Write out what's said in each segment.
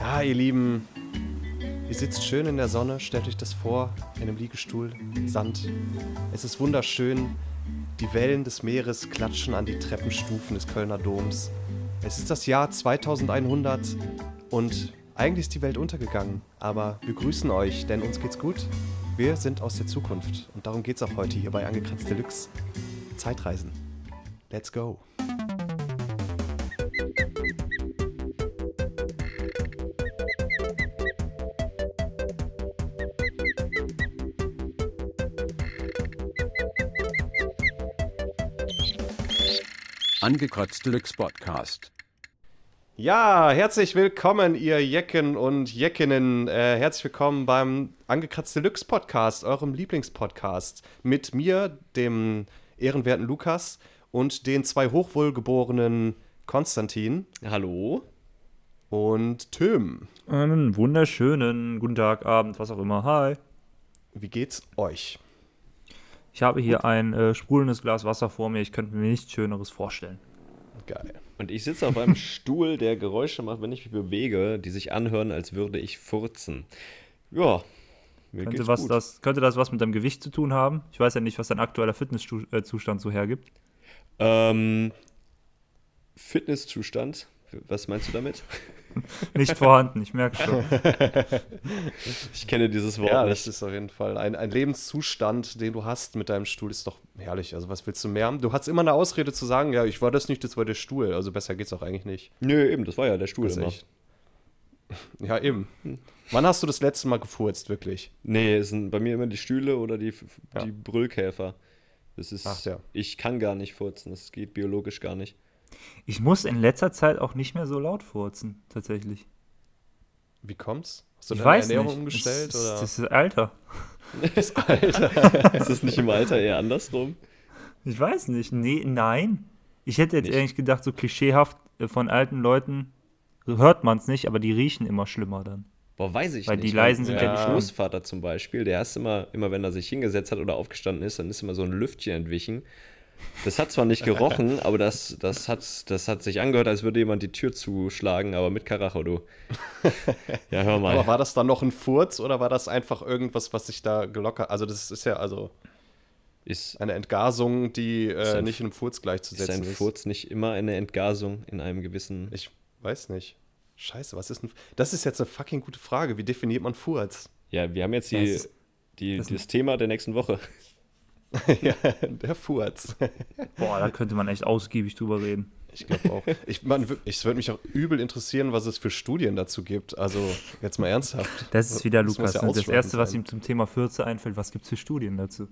Ja, ihr Lieben, ihr sitzt schön in der Sonne, stellt euch das vor, in einem Liegestuhl, Sand. Es ist wunderschön. Die Wellen des Meeres klatschen an die Treppenstufen des Kölner Doms. Es ist das Jahr 2100 und eigentlich ist die Welt untergegangen. Aber wir grüßen euch, denn uns geht's gut. Wir sind aus der Zukunft und darum geht's auch heute hier bei Angekratzt Deluxe. Zeitreisen. Let's go. Angekratzt Deluxe Podcast. Ja, herzlich willkommen, ihr Jecken und Jeckinnen. Äh, herzlich willkommen beim Angekratzt Deluxe Podcast, eurem Lieblingspodcast. Mit mir, dem ehrenwerten Lukas und den zwei hochwohlgeborenen Konstantin Hallo. und Tim. Einen wunderschönen guten Tag, Abend, was auch immer. Hi. Wie geht's euch? Ich habe hier ein äh, sprudelndes Glas Wasser vor mir. Ich könnte mir nichts Schöneres vorstellen. Geil. Und ich sitze auf einem Stuhl, der Geräusche macht, wenn ich mich bewege, die sich anhören, als würde ich furzen. Ja, mir Könnte, geht's was gut. das, könnte das was mit deinem Gewicht zu tun haben? Ich weiß ja nicht, was dein aktueller Fitnesszustand so hergibt. Ähm, Fitnesszustand, was meinst du damit? Nicht vorhanden, ich merke schon. Ich kenne dieses Wort Ja, das nicht. ist auf jeden Fall ein, ein Lebenszustand, den du hast mit deinem Stuhl, ist doch herrlich. Also, was willst du mehr? Du hast immer eine Ausrede zu sagen, ja, ich war das nicht, das war der Stuhl. Also, besser geht's auch eigentlich nicht. Nö, eben, das war ja der Stuhl Das immer. Ja, eben. Wann hast du das letzte Mal gefurzt, wirklich? Nee, es sind bei mir immer die Stühle oder die, Ja. die Brüllkäfer. Das ist, Ach ja. ich kann gar nicht furzen, das geht biologisch gar nicht. Ich muss in letzter Zeit auch nicht mehr so laut furzen, tatsächlich. Wie kommt's? Hast du Ich deine weiß Ernährung nicht. umgestellt? das, oder? das ist Alter. Ist das nicht im Alter eher andersrum? Ich weiß nicht. Nee, nein. Ich hätte jetzt Nicht? eigentlich gedacht, so klischeehaft äh, von alten Leuten hört man es nicht, aber die riechen immer schlimmer dann. Boah, weiß ich Weil nicht. die leisen sind ja schlimm. Großvater zum Beispiel, der ist immer, immer wenn er sich hingesetzt hat oder aufgestanden ist, dann ist immer so ein Lüftchen entwichen. Das hat zwar nicht gerochen, aber das, das, hat, das hat sich angehört, als würde jemand die Tür zuschlagen, aber mit Karacho, du. Ja, hör mal. Aber war das dann noch ein Furz oder war das einfach irgendwas, was sich da gelockert? Also, das ist ja also ist, eine Entgasung, die Ist äh, ein- nicht in einem Furz ist gleichzusetzen ein ist. Furz nicht immer eine Entgasung in einem gewissen. Ich weiß nicht. Scheiße, was ist ein. Das ist jetzt eine fucking gute Frage. Wie definiert man Furz? Ja, wir haben jetzt die, ist- die, das das, ist- Thema der nächsten Woche. ja, der Furz. Boah, da könnte man echt ausgiebig drüber reden. Ich glaube auch. Ich, man, ich würde mich auch übel interessieren, was es für Studien dazu gibt. Also, jetzt mal ernsthaft. Das ist wieder Das Lukas. ja das Erste, was ihm zum Thema Fürze einfällt, was gibt es für Studien dazu?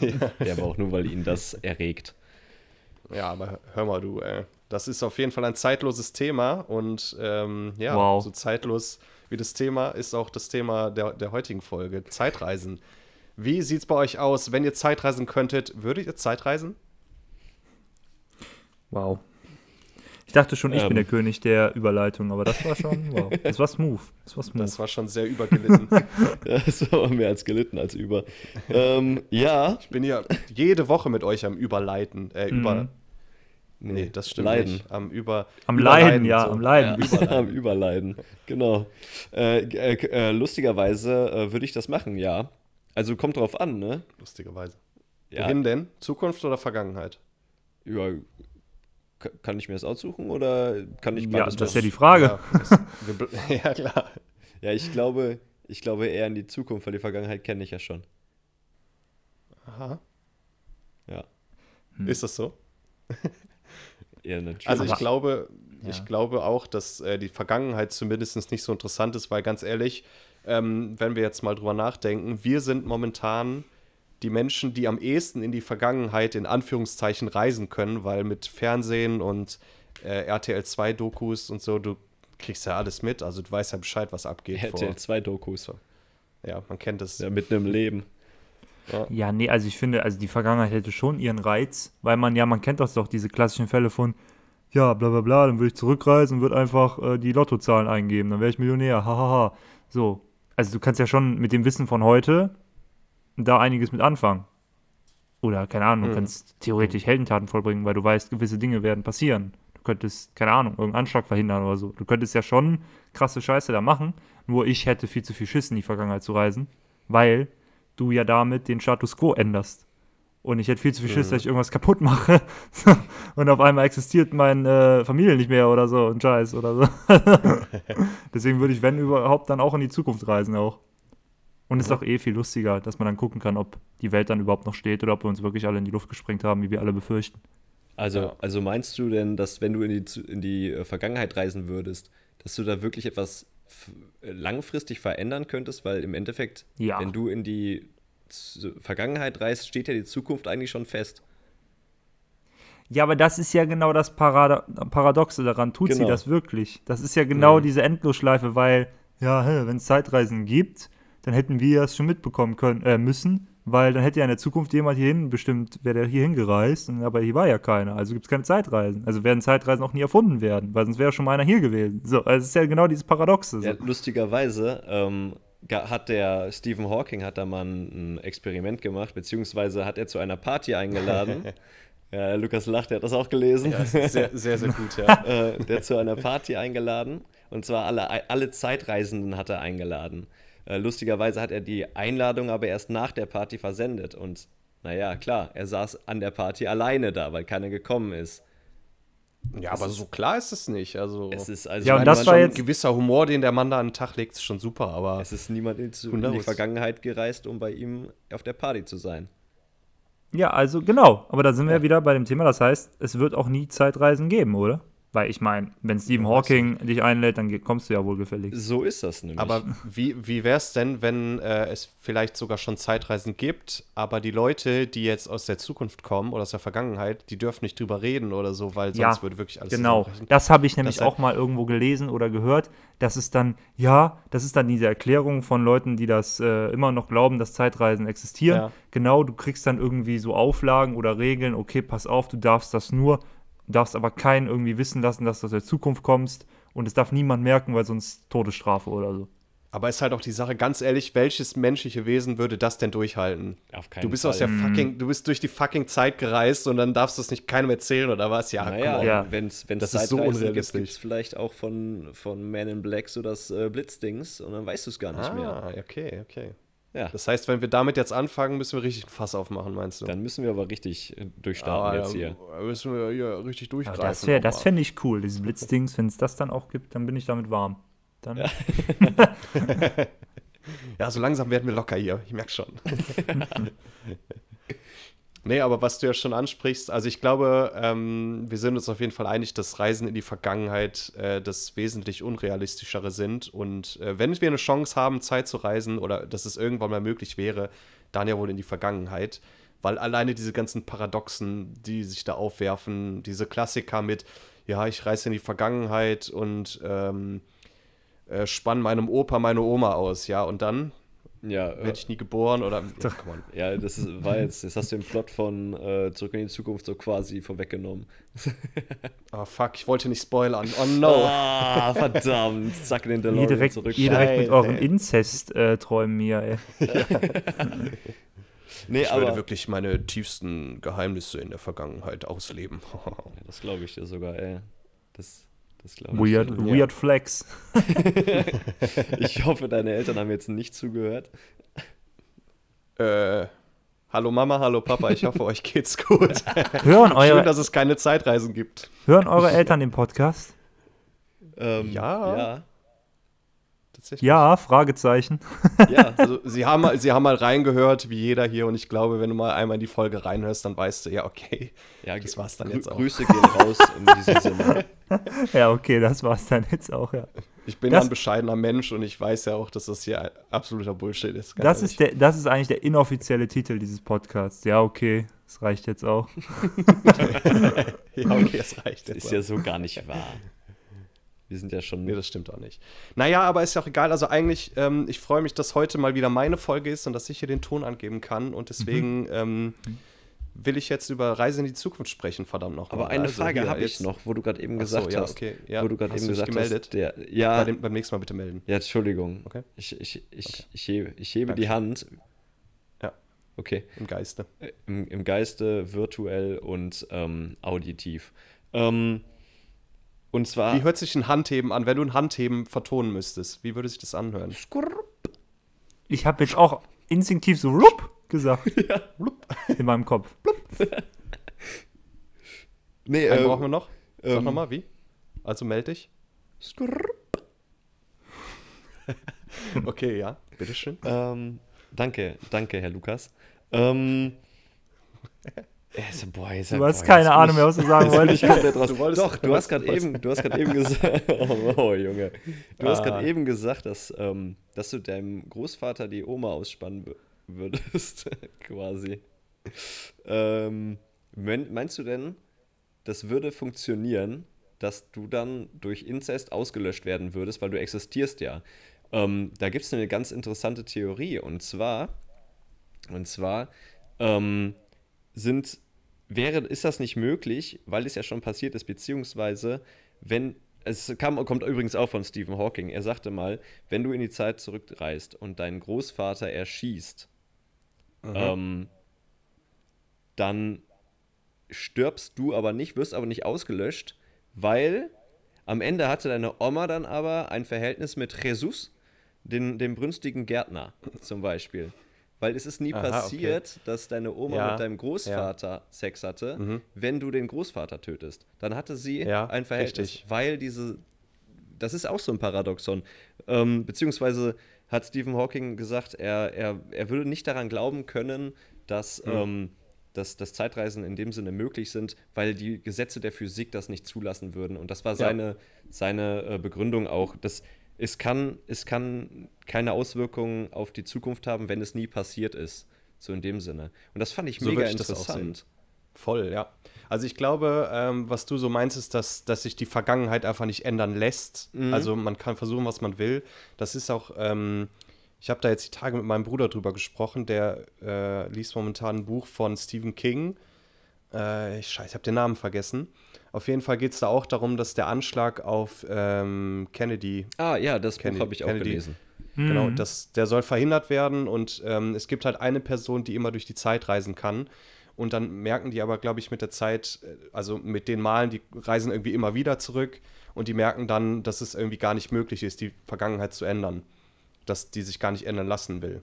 Ja, aber auch nur, weil ihn das erregt. Ja, aber hör mal, du, ey. Das ist auf jeden Fall ein zeitloses Thema und ähm, ja, Wow. so zeitlos wie das Thema ist auch das Thema der, der heutigen Folge: Zeitreisen. Wie sieht's bei euch aus, wenn ihr Zeitreisen könntet? Würdet ihr Zeitreisen? Wow. Ich dachte schon, ich Ähm. bin der König der Überleitung, aber das war schon, wow. Das war smooth. Das war smooth. Das war schon sehr übergelitten. Ja, das war mehr als gelitten als über. ähm, ja. ich bin ja jede Woche mit euch am Überleiten. Äh, über. Mhm. Nee, das stimmt Leiden. nicht. Am Über. am Überleiden, Leiden, ja, so. am Leiden. Ja, am Überleiden. Genau. Äh, äh, äh, lustigerweise äh, würde ich das machen, ja. Also kommt drauf an, ne? Lustigerweise. Ja, Wohin denn? Zukunft oder Vergangenheit? ja, kann ich mir das aussuchen oder kann ich Ja, beides das ist ja die Frage. Ja, ja, klar. Ja, ich glaube, ich glaube eher in die Zukunft, weil die Vergangenheit kenne ich ja schon. Aha. Ja. Hm. Ist das so? Ja, natürlich. Also ich glaube, Ja. ich glaube auch, dass äh, die Vergangenheit zumindest nicht so interessant ist, weil ganz ehrlich, ähm, wenn wir jetzt mal drüber nachdenken, wir sind momentan die Menschen, die am ehesten in die Vergangenheit in Anführungszeichen reisen können, weil mit Fernsehen und äh, RTL 2 Dokus und so, du kriegst ja alles mit, also du weißt ja Bescheid, was abgeht. RTL 2 Dokus. Ja, man kennt es. Ja, mitten im Leben. Ja, nee, also ich finde, also die Vergangenheit hätte schon ihren Reiz, weil man ja, man kennt das doch, diese klassischen Fälle von, ja, bla bla bla, dann würde ich zurückreisen und würde einfach äh, die Lottozahlen eingeben, dann wäre ich Millionär, hahaha. So, also du kannst ja schon mit dem Wissen von heute da einiges mit anfangen. Oder, keine Ahnung, du Mhm. kannst theoretisch Heldentaten vollbringen, weil du weißt, gewisse Dinge werden passieren. Du Du könntest, keine Ahnung, irgendeinen Anschlag verhindern oder so. Du könntest ja schon krasse Scheiße da machen. Nur ich hätte viel zu viel Schiss, in die Vergangenheit zu reisen, weil du ja damit den Status quo änderst. Und ich hätte viel zu viel Schiss, Mhm. dass ich irgendwas kaputt mache. und auf einmal existiert meine äh, Familie nicht mehr oder so. Ein Scheiß oder so. Deswegen würde ich, wenn überhaupt, dann auch in die Zukunft reisen auch. Und es ist auch eh viel lustiger, dass man dann gucken kann, ob die Welt dann überhaupt noch steht oder ob wir uns wirklich alle in die Luft gesprengt haben, wie wir alle befürchten. Also, Ja. also meinst du denn, dass wenn du in die, in die äh, Vergangenheit reisen würdest, dass du da wirklich etwas langfristig verändern könntest? Weil im Endeffekt, Ja. wenn du in die Vergangenheit reist, steht ja die Zukunft eigentlich schon fest. Ja, aber das ist ja genau das Parada Paradoxe daran. Tut sie Genau. das wirklich? Das ist ja genau Mhm. diese Endlosschleife, weil, ja, wenn es Zeitreisen gibt, dann hätten wir es schon mitbekommen können, äh, müssen, weil dann hätte ja in der Zukunft jemand hierhin bestimmt, wäre der hier hingereist, aber hier war ja keiner, also gibt es keine Zeitreisen. Also werden Zeitreisen auch nie erfunden werden, weil sonst wäre schon mal einer hier gewesen. So, also es ist ja genau dieses Paradoxe. So. Ja, lustigerweise ähm, hat der Stephen Hawking hat da mal ein, Experiment gemacht, beziehungsweise hat er zu einer Party eingeladen. ja, Lukas lacht, er hat das auch gelesen. Sehr, sehr, sehr gut, ja. äh, der zu einer Party eingeladen. Und zwar alle, alle Zeitreisenden hat er eingeladen. Äh, lustigerweise hat er die Einladung aber erst nach der Party versendet. Und naja, klar, er saß an der Party alleine da, weil keiner gekommen ist. Ja, aber so klar ist es nicht. Also, Es ist also Ja, und meine, das war jetzt- ein gewisser Humor, den der Mann da an den Tag legt, ist schon super, aber es ist niemand in, die? Vergangenheit gereist, um bei ihm auf der Party zu sein. Ja, also genau. Aber da sind wir wieder bei dem Thema. Das heißt, es wird auch nie Zeitreisen geben, oder? Weil ich meine, wenn Stephen Hawking dich einlädt, dann kommst du ja wohl gefällig. So ist das nämlich. Aber wie, wie wäre es denn, wenn äh, es vielleicht sogar schon Zeitreisen gibt, aber die Leute, die jetzt aus der Zukunft kommen oder aus der Vergangenheit, die dürfen nicht drüber reden oder so, weil sonst Ja, würde wirklich alles Genau, das habe ich nämlich Das auch mal irgendwo gelesen oder gehört, dass es dann, ja, das ist dann diese Erklärung von Leuten, die das äh, immer noch glauben, dass Zeitreisen existieren. Ja. Genau, du kriegst dann irgendwie so Auflagen oder Regeln, okay, pass auf, du darfst das nur, du darfst aber keinen irgendwie wissen lassen, dass du aus der Zukunft kommst und es darf niemand merken, weil sonst Todesstrafe oder so. Aber ist halt auch die Sache, ganz ehrlich, welches menschliche Wesen würde das denn durchhalten? Auf keinen Du bist Fall. aus der fucking, du bist durch die fucking Zeit gereist und dann darfst du es nicht keinem erzählen oder was? Ja, naja. Ja. wenn es Das ist so Zeitreisen gibt, unrealistisch. gibt es vielleicht auch von, von Man in Black so das äh, Blitzdings und dann weißt du es gar nicht mehr. Ah, okay, okay. Ja, Das heißt, wenn wir damit jetzt anfangen, müssen wir richtig ein Fass aufmachen, meinst du? dann müssen wir aber richtig äh, durchstarten Aber, jetzt ja, hier. müssen wir hier richtig Aber durchgreifen. das wär, das fände ich cool, dieses Blitzdings, wenn es das dann auch gibt, dann bin ich damit warm. Dann, Ja, so langsam werden wir locker hier. Ich merke schon. nee, aber was du ja schon ansprichst, also ich glaube, ähm, wir sind uns auf jeden Fall einig, dass Reisen in die Vergangenheit äh, das wesentlich unrealistischere sind. Und äh, wenn wir eine Chance haben, Zeit zu reisen oder dass es irgendwann mal möglich wäre, dann ja wohl in die Vergangenheit. Weil alleine diese ganzen Paradoxen, die sich da aufwerfen, diese Klassiker mit, ja, ich reise in die Vergangenheit und ähm, äh, spann meinem Opa meine Oma aus, ja, und dann Ja, äh, werde ich nie geboren oder. Ja, come on. ja, das ist, war jetzt, jetzt hast du den Plot von äh, Zurück in die Zukunft so quasi vorweggenommen. Oh fuck, ich wollte nicht spoilern. Oh no. Ah, verdammt. Zack, in den ihr DeLorean direkt, zurück. ihr direkt mit euren Inzest-Träumen hier, ey. Nee, Ich aber würde wirklich meine tiefsten Geheimnisse in der Vergangenheit ausleben. das glaube ich dir sogar, ey. Das, das glaube ich Weird, weird Flex. Ich hoffe, deine Eltern haben jetzt nicht zugehört. äh, hallo Mama, hallo Papa, ich hoffe, euch geht's gut. Hören Schön, eure, dass es keine Zeitreisen gibt. hören eure Eltern den Podcast? Ähm, Ja. Ja. Tatsächlich. Ja, Fragezeichen. ja. Also, sie haben, mal, sie haben mal reingehört, wie jeder hier, und ich glaube, wenn du mal einmal in die Folge reinhörst, dann weißt du, ja, okay. ja Das war's dann jetzt auch. Grüße gehen raus in diesem Sinne. Ja, okay, das war's dann jetzt auch, ja. Ich bin Das- ja ein bescheidener Mensch und ich weiß ja auch, dass das hier absoluter Bullshit ist. Das ehrlich. ist, der, das ist eigentlich der inoffizielle Titel dieses Podcasts. Ja, okay, das reicht jetzt auch. Ja, okay, das reicht jetzt. Ist auch. ja so gar nicht wahr. Wir sind ja schon. Nee, das stimmt auch nicht. Naja, aber ist ja auch egal. Also eigentlich, ähm, ich freue mich, dass heute mal wieder meine Folge ist und dass ich hier den Ton angeben kann. Und deswegen ähm, will ich jetzt über Reise in die Zukunft sprechen, verdammt noch. aber mal. eine Also Frage habe ich noch, wo du gerade eben gesagt ja, hast. okay, ja. Wo du gerade eben gesagt gemeldet? hast. Der, ja, Bei dem, beim nächsten Mal bitte melden. ja, Entschuldigung. Okay. Ich, ich, ich, Okay. ich hebe, ich hebe die Hand. Ja. Okay. Im Geiste. Im, Im Geiste, virtuell und ähm, auditiv. Ähm, Und zwar. Wie hört sich ein Handheben an, wenn du ein Handheben vertonen müsstest? Wie würde sich das anhören? Ich habe jetzt auch instinktiv so rup gesagt. In meinem Kopf. nee, Einen äh, brauchen wir noch? Sag ähm, nochmal, wie? Also melde dich. Okay, ja, bitteschön. Ähm, danke, danke, Herr Lukas. Ähm, also, boah, Du hast keine Ahnung mehr, was du sagen wolltest. Du wolltest- Doch, du hast gerade eben, du hast gerade eben gesagt, oh, oh, Junge, du hast Ah. gerade eben gesagt, dass, ähm, dass du deinem Großvater die Oma ausspannen wür- würdest, quasi. Ähm, mein- meinst du denn, das würde funktionieren, dass du dann durch Inzest ausgelöscht werden würdest, weil du existierst ja? Ähm, da gibt es eine ganz interessante Theorie und zwar, und zwar ähm, sind, wäre, ist das nicht möglich, weil es ja schon passiert ist, beziehungsweise, wenn, es kam, kommt übrigens auch von Stephen Hawking, er sagte mal, wenn du in die Zeit zurückreist und deinen Großvater erschießt, ähm, dann stirbst du aber nicht, wirst aber nicht ausgelöscht, weil am Ende hatte deine Oma dann aber ein Verhältnis mit Jesus, den, dem brünstigen Gärtner zum Beispiel. Weil es ist nie Aha, passiert, dass deine Oma Ja, mit deinem Großvater Sex hatte, Mhm. wenn du den Großvater tötest. Dann hatte sie Ja, ein Verhältnis, richtig. weil diese, das ist auch so ein Paradoxon. Ähm, beziehungsweise hat Stephen Hawking gesagt, er, er, er würde nicht daran glauben können, dass, Mhm. ähm, dass, dass Zeitreisen in dem Sinne möglich sind, weil die Gesetze der Physik das nicht zulassen würden. Und das war seine, seine äh, Begründung auch. Das, es, kann, es kann keine Auswirkungen auf die Zukunft haben, wenn es nie passiert ist. So in dem Sinne. Und das fand ich So mega ich interessant. Voll, ja. Also ich glaube, ähm, was du so meinst, ist, dass, dass sich die Vergangenheit einfach nicht ändern lässt. Also man kann versuchen, was man will. Das ist auch, ähm, ich habe da jetzt die Tage mit meinem Bruder drüber gesprochen, der äh, liest momentan ein Buch von Stephen King. Äh, ich scheiße, ich habe den Namen vergessen. Auf jeden Fall geht es da auch darum, dass der Anschlag auf ähm, Kennedy Ah, ja, das Kennedy- Buch habe ich auch Kennedy. gelesen. Genau, Mhm. das, der soll verhindert werden und ähm, es gibt halt eine Person, die immer durch die Zeit reisen kann. Und dann merken die aber, glaube ich, mit der Zeit, äh, also mit den Malen, die reisen irgendwie immer wieder zurück und die merken dann, dass es irgendwie gar nicht möglich ist, die Vergangenheit zu ändern. Dass die sich gar nicht ändern lassen will.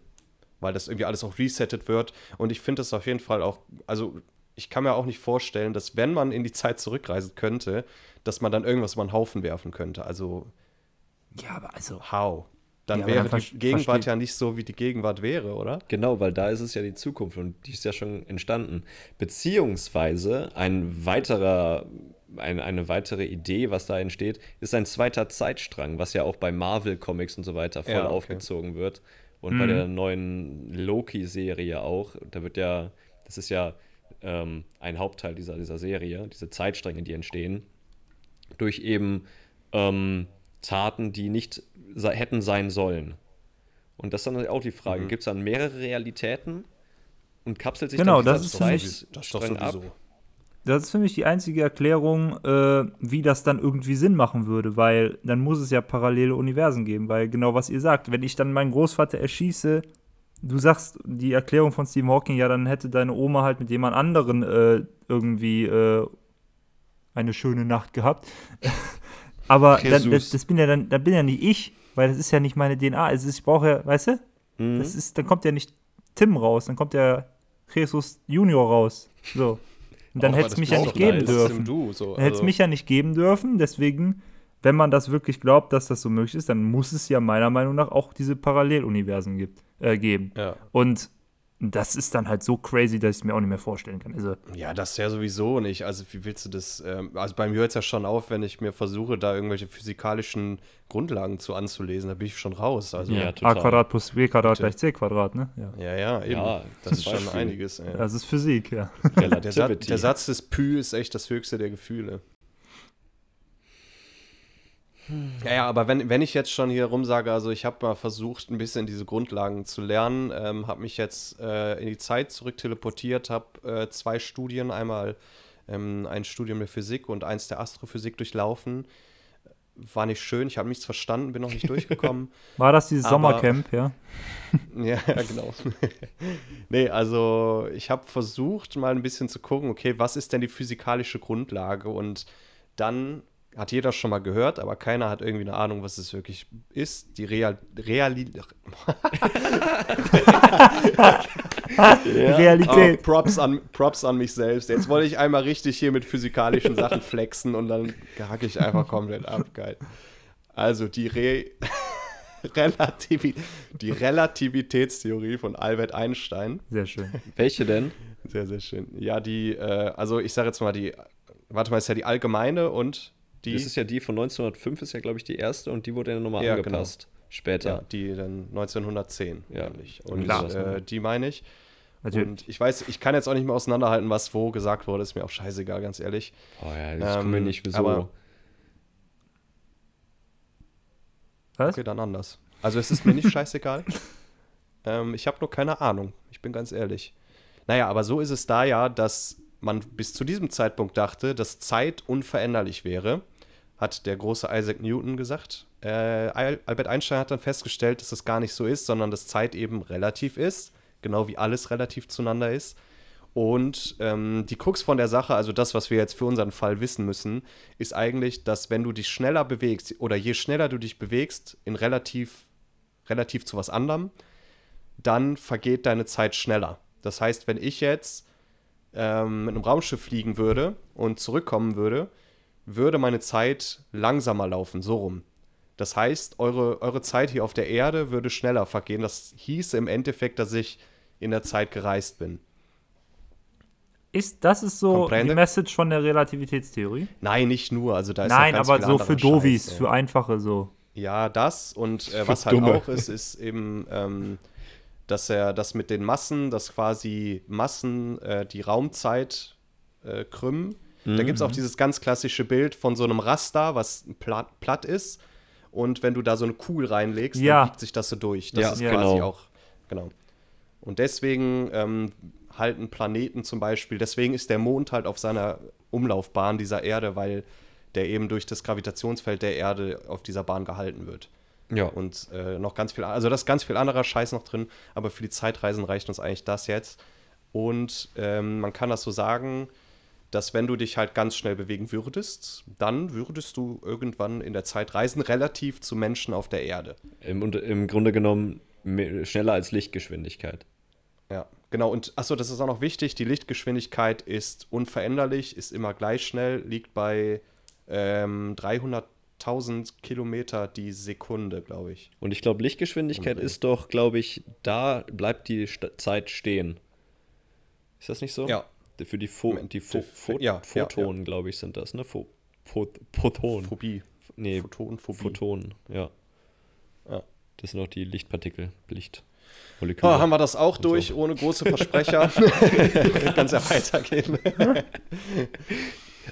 Weil das irgendwie alles auch resettet wird. Und ich finde das auf jeden Fall auch, also ich kann mir auch nicht vorstellen, dass wenn man in die Zeit zurückreisen könnte, dass man dann irgendwas über den Haufen werfen könnte. Also Ja, aber also. How? Dann Ja, wäre dann die Gegenwart ja nicht so, wie die Gegenwart wäre, oder? Genau, weil da ist es ja die Zukunft und die ist ja schon entstanden. Beziehungsweise ein weiterer, ein, eine weitere Idee, was da entsteht, ist ein zweiter Zeitstrang, was ja auch bei Marvel-Comics und so weiter voll Ja, okay. aufgezogen wird. Und bei der neuen Loki-Serie auch. Da wird ja, das ist ja ähm, ein Hauptteil dieser, dieser Serie, diese Zeitstränge, die entstehen, durch eben ähm, Taten, die nicht se hätten sein sollen. Und das ist dann auch die Frage, gibt es dann mehrere Realitäten und kapselt sich Genau, dann das ist mich- Zeitstrang ab? Das ist für mich die einzige Erklärung, äh, wie das dann irgendwie Sinn machen würde, weil dann muss es ja parallele Universen geben, weil genau was ihr sagt, wenn ich dann meinen Großvater erschieße, du sagst die Erklärung von Stephen Hawking, ja, dann hätte deine Oma halt mit jemand anderen äh, irgendwie äh, eine schöne Nacht gehabt. Aber dann, das, das bin ja dann, dann bin ja nicht ich, weil das ist ja nicht meine DNA. Es ist, ich brauche ja, weißt du? Mhm. Das ist, dann kommt ja nicht Tim raus, dann kommt ja Jesus Junior raus. So. Und dann hätte es mich ja nicht geben dürfen. Du, so, Dann hätte es also- mich ja nicht geben dürfen. Deswegen, wenn man das wirklich glaubt, dass das so möglich ist, dann muss es ja meiner Meinung nach auch diese Paralleluniversen gibt, äh, geben. Ja. Und das ist dann halt so crazy, dass ich es mir auch nicht mehr vorstellen kann. Also, ja, das ja sowieso nicht. Also, wie willst du das? Ähm, also, bei mir hört es ja schon auf, wenn ich mir versuche, da irgendwelche physikalischen Grundlagen zu anzulesen. Da bin ich schon raus. Also, Ja, A. Quadrat plus B Quadrat gleich C Quadrat, ne? Ja. ja, ja eben. Ja, das ist schon einiges. Ey. Das ist Physik, ja. Der, der Satz des Pü ist echt das höchste der Gefühle. Ja, ja, aber wenn, wenn ich jetzt schon hier rumsage, also ich habe mal versucht, ein bisschen diese Grundlagen zu lernen, ähm, habe mich jetzt äh, in die Zeit zurück teleportiert, habe äh, zwei Studien, einmal ähm, ein Studium der Physik und eins der Astrophysik durchlaufen. War nicht schön, ich habe nichts verstanden, bin noch nicht durchgekommen. War das dieses Aber- Sommercamp, ja? Ja, genau. nee, also ich habe versucht, mal ein bisschen zu gucken, okay, was ist denn die physikalische Grundlage? Und dann hat jeder schon mal gehört, aber keiner hat irgendwie eine Ahnung, was es wirklich ist. Die Real Reali Realität. Ah, Props, an, Props an mich selbst. Jetzt wollte ich einmal richtig hier mit physikalischen Sachen flexen und dann hacke ich einfach komplett ab. Geil. Also die Re Relativi die Relativitätstheorie von Albert Einstein. Sehr schön. Welche denn? Sehr, sehr schön. Ja, die, äh, also ich sage jetzt mal die, warte mal, ist ja die allgemeine und die, Das ist ja die von 1905, ist ja, glaube ich, die erste und die wurde ja nochmal Ja, angepasst. ja, Später. die dann 1910 Ja, nämlich. Und sowas, äh, die meine ich. Natürlich. Und ich weiß, ich kann jetzt auch nicht mehr auseinanderhalten, was wo gesagt wurde, ist mir auch scheißegal, ganz ehrlich. Oh ja, ich komme mir Ähm, nicht so. aber- Was? Okay, dann anders. Also es ist mir nicht scheißegal. ähm, ich habe nur keine Ahnung. Ich bin ganz ehrlich. Naja, aber so ist es da ja, dass man bis zu diesem Zeitpunkt dachte, dass Zeit unveränderlich wäre, hat der große Isaac Newton gesagt. Äh, Al- Albert Einstein hat dann festgestellt, dass das gar nicht so ist, sondern dass Zeit eben relativ ist, genau wie alles relativ zueinander ist. Und ähm, die Krux von der Sache, also das, was wir jetzt für unseren Fall wissen müssen, ist eigentlich, dass wenn du dich schneller bewegst oder je schneller du dich bewegst in relativ, relativ zu was anderem, dann vergeht deine Zeit schneller. Das heißt, wenn ich jetzt ähm, mit einem Raumschiff fliegen würde und zurückkommen würde, würde meine Zeit langsamer laufen, so rum. Das heißt, eure, eure Zeit hier auf der Erde würde schneller vergehen. Das hieße im Endeffekt, dass ich in der Zeit gereist bin. Ist, das ist so Comprende? die Message von der Relativitätstheorie? Nein, nicht nur. Also da ist Nein, aber so für Dovis, Scheiß, für Einfache so. Ja, das und äh, was halt Dumme. auch ist, ist eben, ähm, dass er das mit den Massen, dass quasi Massen äh, die Raumzeit äh, krümmen. Da gibt es Mhm. auch dieses ganz klassische Bild von so einem Raster, was platt, platt ist. Und wenn du da so eine Kugel reinlegst, Ja. dann biegt sich das so durch. Das Ja, ist ja. quasi genau. auch, genau. Und deswegen ähm, halten Planeten zum Beispiel, deswegen ist der Mond halt auf seiner Umlaufbahn dieser Erde, weil der eben durch das Gravitationsfeld der Erde auf dieser Bahn gehalten wird. ja. Und äh, noch ganz viel, also da ist ganz viel anderer Scheiß noch drin, aber für die Zeitreisen reicht uns eigentlich das jetzt. Und ähm, man kann das so sagen, dass wenn du dich halt ganz schnell bewegen würdest, dann würdest du irgendwann in der Zeit reisen, relativ zu Menschen auf der Erde. Im, Im Grunde genommen me- schneller als Lichtgeschwindigkeit. Ja, genau. Und achso, das ist auch noch wichtig, die Lichtgeschwindigkeit ist unveränderlich, ist immer gleich schnell, liegt bei ähm, 300.000 Kilometer die Sekunde, glaube ich. Und ich glaube, Lichtgeschwindigkeit Umdrehen. ist doch, glaube ich, da bleibt die St Zeit stehen. Ist das nicht so? Ja. Für die, Im die Endeffekt, Pho ja, ja, Photonen, glaube ich, sind das, ne? Pho Pho Photonen. Phobie. Nee, Photonphobie. Photonen, ja. Ja. Das sind auch die Lichtpartikel, Licht. Oh, haben wir das auch durch, ohne große Versprecher. Es ja weitergehen.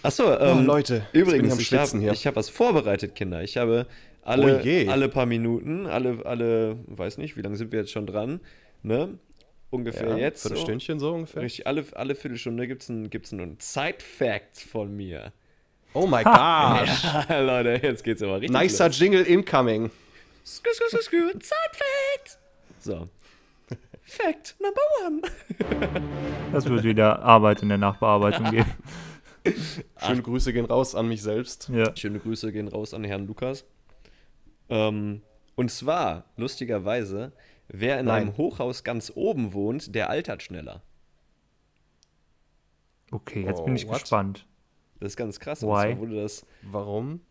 Achso, ähm, Oh, Leute, übrigens, ich habe hab was vorbereitet, Kinder. Ich habe alle, Oh alle paar Minuten, alle, alle, weiß nicht, wie lange sind wir jetzt schon dran, ne? Ungefähr Ja, jetzt. So. Viertelstündchen so ungefähr. Richtig, alle, alle Viertelstunde gibt es einen, gibt's einen Side-Fact von mir. Oh my gosh. Ja, Leute, jetzt geht's aber richtig Nicer los. Jingle incoming. Skü, skü, skü, skü. Side-Fact! So. Fact number one. Das wird wieder Arbeit in der Nachbearbeitung geben. Schöne Grüße gehen raus an mich selbst. Ja. Schöne Grüße gehen raus an Herrn Lukas. Ähm, und zwar, lustigerweise, wer in Nein. einem Hochhaus ganz oben wohnt, der altert schneller. Okay, jetzt Oh, bin ich what? gespannt. Das ist ganz krass. Why? Und zwar wurde das Warum?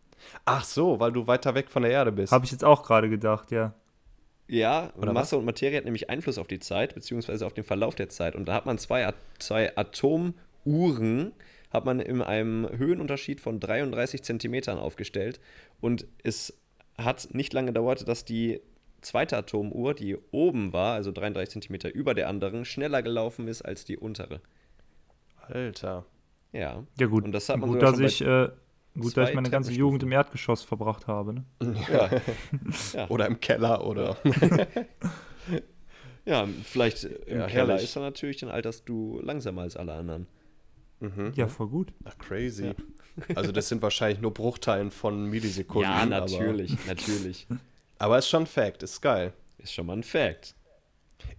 Ach so, weil du weiter weg von der Erde bist. Habe ich jetzt auch gerade gedacht, ja. Ja, Oder Masse und Materie hat nämlich Einfluss auf die Zeit, beziehungsweise auf den Verlauf der Zeit. Und da hat man zwei, zwei Atomuhren, hat man in einem Höhenunterschied von 33 Zentimetern aufgestellt. Und es hat nicht lange gedauert, dass die zweite Atomuhr, die oben war, also 33 Zentimeter über der anderen, schneller gelaufen ist als die untere. Alter. Ja. Ja gut, Und das hat man gut, dass ich, äh, gut, dass ich meine ganze. Jugend im Erdgeschoss verbracht habe. Ne? Ja. Oder im Keller oder. ja, vielleicht im Ja, Keller herrlich. ist dann natürlich, dann alterst du langsamer als alle anderen. Ja, voll gut. Ach, crazy. Also, das sind wahrscheinlich nur Bruchteilen von Millisekunden. Ja, natürlich, Aber, natürlich. Aber ist schon ein Fact, ist geil. Ist schon mal ein Fact.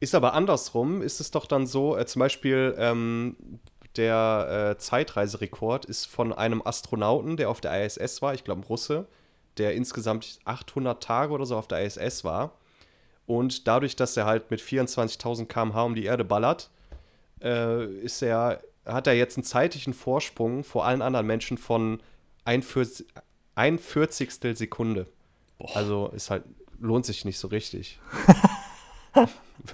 Ist aber andersrum, ist es doch dann so, äh, zum Beispiel ähm, der äh, Zeitreiserekord ist von einem Astronauten, der auf der ISS war, ich glaube ein Russe, der insgesamt 800 Tage oder so auf der ISS war. Und dadurch, dass er halt mit 24.000 km/h um die Erde ballert, äh, ist er, hat er jetzt einen zeitlichen Vorsprung vor allen anderen Menschen von ein, Vierz ein Vierzigstel Sekunde. Also ist halt, lohnt sich nicht so richtig.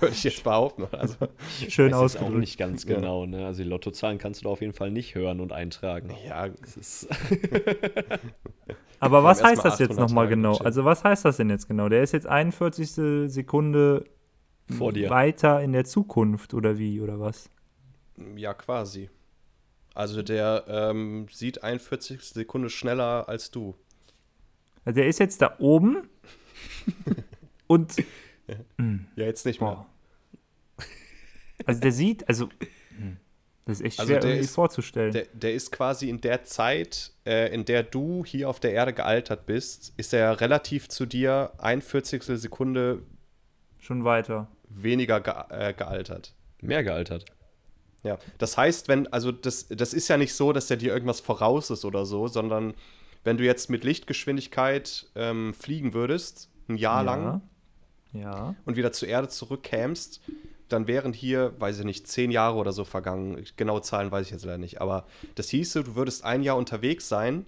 Würde ich jetzt behaupten. Also, Schön jetzt auch ausgedrückt. nicht ganz genau. Ne? Also die Lottozahlen kannst du da auf jeden Fall nicht hören und eintragen. ja, Das ist, Aber was heißt das jetzt 800 nochmal genau? Also was heißt das denn jetzt genau? Der ist jetzt 41. Sekunde Vor dir. weiter in der Zukunft oder wie oder was? ja, quasi. Also der ähm, sieht 41 Sekunde schneller als du. Also der ist jetzt da oben und Ja, jetzt nicht mehr. Also der sieht, also hm, das ist echt Also schwer der ist- vorzustellen. Der, der ist quasi in der Zeit, äh, in der du hier auf der Erde gealtert bist, ist er relativ zu dir ein Vierzigstel Sekunde Schon weiter. weniger ge äh, gealtert. mehr gealtert. Ja, das heißt, wenn, also das, das ist ja nicht so, dass der dir irgendwas voraus ist oder so, sondern wenn du jetzt mit Lichtgeschwindigkeit ähm, fliegen würdest, ein Jahr lang, Ja. und wieder zur Erde zurückkämst, dann wären hier, weiß ich nicht, zehn Jahre oder so vergangen. Genaue Zahlen weiß ich jetzt leider nicht. Aber das hieße, du würdest ein Jahr unterwegs sein,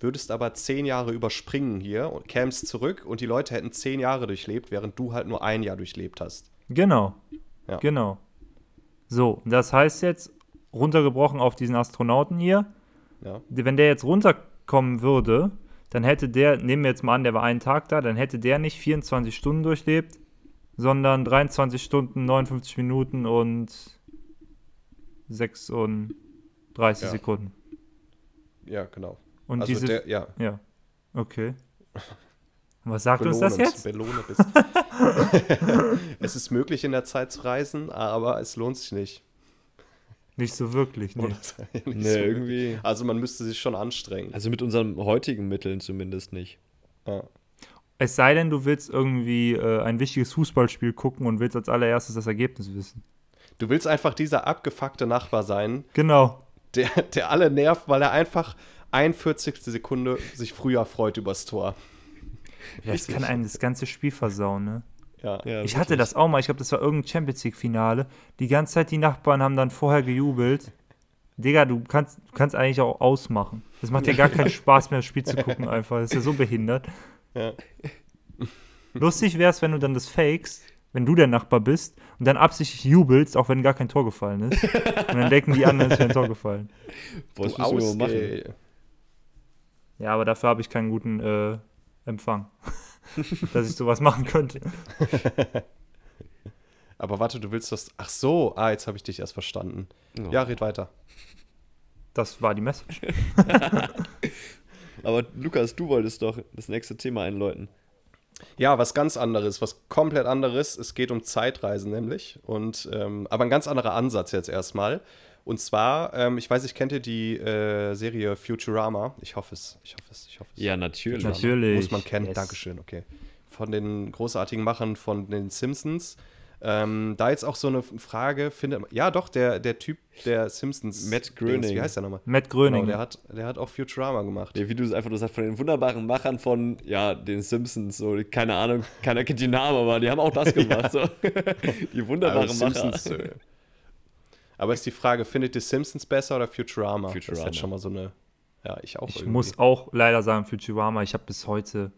würdest aber zehn Jahre überspringen hier und kämst zurück und die Leute hätten zehn Jahre durchlebt, während du halt nur ein Jahr durchlebt hast. Genau. Ja. Genau. So, das heißt jetzt, runtergebrochen auf diesen Astronauten hier, Ja. wenn der jetzt runterkommen würde, dann hätte der, nehmen wir jetzt mal an, der war einen Tag da, dann hätte der nicht 24 Stunden durchlebt, sondern 23 Stunden, 59 Minuten und 36 Ja. Sekunden. Ja, genau. Und also diese, der, ja. ja, okay. Was sagt uns das Belohne jetzt? Belohne bis. es ist möglich, in der Zeit zu reisen, aber es lohnt sich nicht. Nicht so wirklich, nee. Oder? Nicht Nee, so. irgendwie. Also man müsste sich schon anstrengen. Also mit unseren heutigen Mitteln zumindest nicht. Ja. Es sei denn, du willst irgendwie äh, ein wichtiges Fußballspiel gucken und willst als allererstes das Ergebnis wissen. Du willst einfach dieser abgefuckte Nachbar sein, Genau. der, der alle nervt, weil er einfach 41. Sekunde sich früher freut übers Tor. Das kann einem das ganze Spiel versauen, ne? Ja. Ja, Ich hatte das auch mal, ich glaube, das war irgendein Champions League-Finale. Die ganze Zeit die Nachbarn haben dann vorher gejubelt. Digga, du kannst, du kannst eigentlich auch ausmachen. Das macht dir gar keinen Spaß mehr, das Spiel zu gucken, einfach. Das ist ja so behindert. Ja. Lustig wäre es, wenn du dann das fakest, wenn du der Nachbar bist und dann absichtlich jubelst, auch wenn gar kein Tor gefallen ist. Und dann denken die anderen, es wäre ein Tor gefallen. Boah, das Du müssen wir machen. Ja, aber dafür habe ich keinen guten äh, Empfang, dass ich sowas machen könnte. Aber warte, du willst das. Ach so, ah, jetzt habe ich dich erst verstanden. Oh. Ja, red weiter. Das war die Message. Aber Lukas, du wolltest doch das nächste Thema einläuten. Ja, was ganz anderes, was komplett anderes. Es geht um Zeitreisen nämlich. Und, ähm, aber ein ganz anderer Ansatz jetzt erstmal. Und zwar, ähm, ich weiß nicht, kennt ihr die äh, Serie Futurama? Ich hoffe es, ich hoffe es, ich hoffe es. Ja, natürlich. Natürlich. Muss man kennen, Yes. Dankeschön, okay. Von den großartigen Machern von den Simpsons. Ähm, da jetzt auch so eine Frage, findet ja doch, der, der Typ der Simpsons. Matt Groening. Dings, Wie heißt der nochmal? Matt Gröning. Genau, der hat, der hat auch Futurama gemacht. Ja, wie du es einfach nur sagst, von den wunderbaren Machern von, ja, den Simpsons, so, keine Ahnung, keiner kennt die Namen, aber die haben auch das gemacht, so. Die wunderbaren Also Macher. Simpsons, äh, Aber ist die Frage, findet ihr Simpsons besser oder Futurama? Das ist Futurama. jetzt schon mal so eine. Ja, ich auch. Ich irgendwie. muss auch leider sagen, Futurama, ich habe bis heute.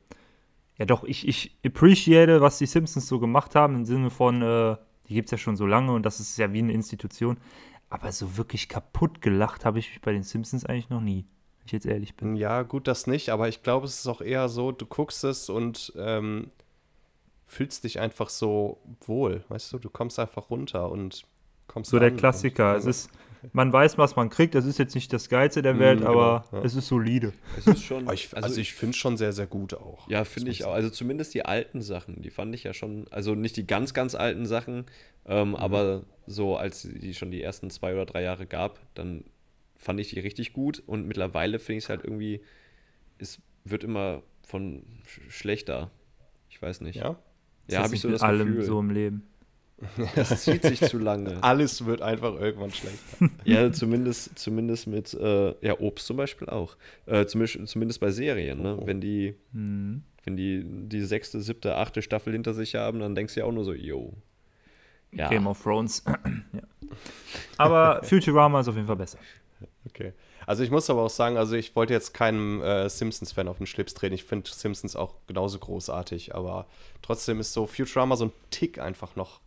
Ja, doch, ich, ich appreciate, was die Simpsons so gemacht haben, im Sinne von, äh, die gibt es ja schon so lange und das ist ja wie eine Institution. Aber so wirklich kaputt gelacht habe ich mich bei den Simpsons eigentlich noch nie, wenn ich jetzt ehrlich bin. Ja, gut, das nicht, aber ich glaube, es ist auch eher so, du guckst es und ähm, fühlst dich einfach so wohl, weißt du? Du kommst einfach runter und kommst So der an Klassiker. Es ist, man weiß, was man kriegt. Es ist jetzt nicht das Geilste der Welt, Mhm, aber genau, ja. es ist solide. Es ist schon, ich, also, ich finde es schon sehr, sehr gut auch. Ja, Das finde ich auch. Also zumindest die alten Sachen, die fand ich ja schon, also nicht die ganz, ganz alten Sachen, ähm, aber so als die schon die ersten zwei oder drei Jahre gab, dann fand ich die richtig gut und mittlerweile finde ich es halt irgendwie, es wird immer von sch- schlechter. Ich weiß nicht. Ja? Ja, habe ich so mit das allem Gefühl. so im Leben. Das zieht sich zu lange. Alles wird einfach irgendwann schlechter. Ja, zumindest, zumindest mit, äh, ja, Obst zum Beispiel auch. Äh, zumindest, zumindest bei Serien, ne? Wenn die, Mhm. wenn die die sechste, siebte, achte Staffel hinter sich haben, dann denkst du ja auch nur so, yo. Ja, Game of Thrones. ja. Aber Futurama ist auf jeden Fall besser. Okay. Also ich muss aber auch sagen, also ich wollte jetzt keinem äh, Simpsons-Fan auf den Schlips drehen. Ich finde Simpsons auch genauso großartig, aber trotzdem ist so Futurama so ein Tick einfach noch.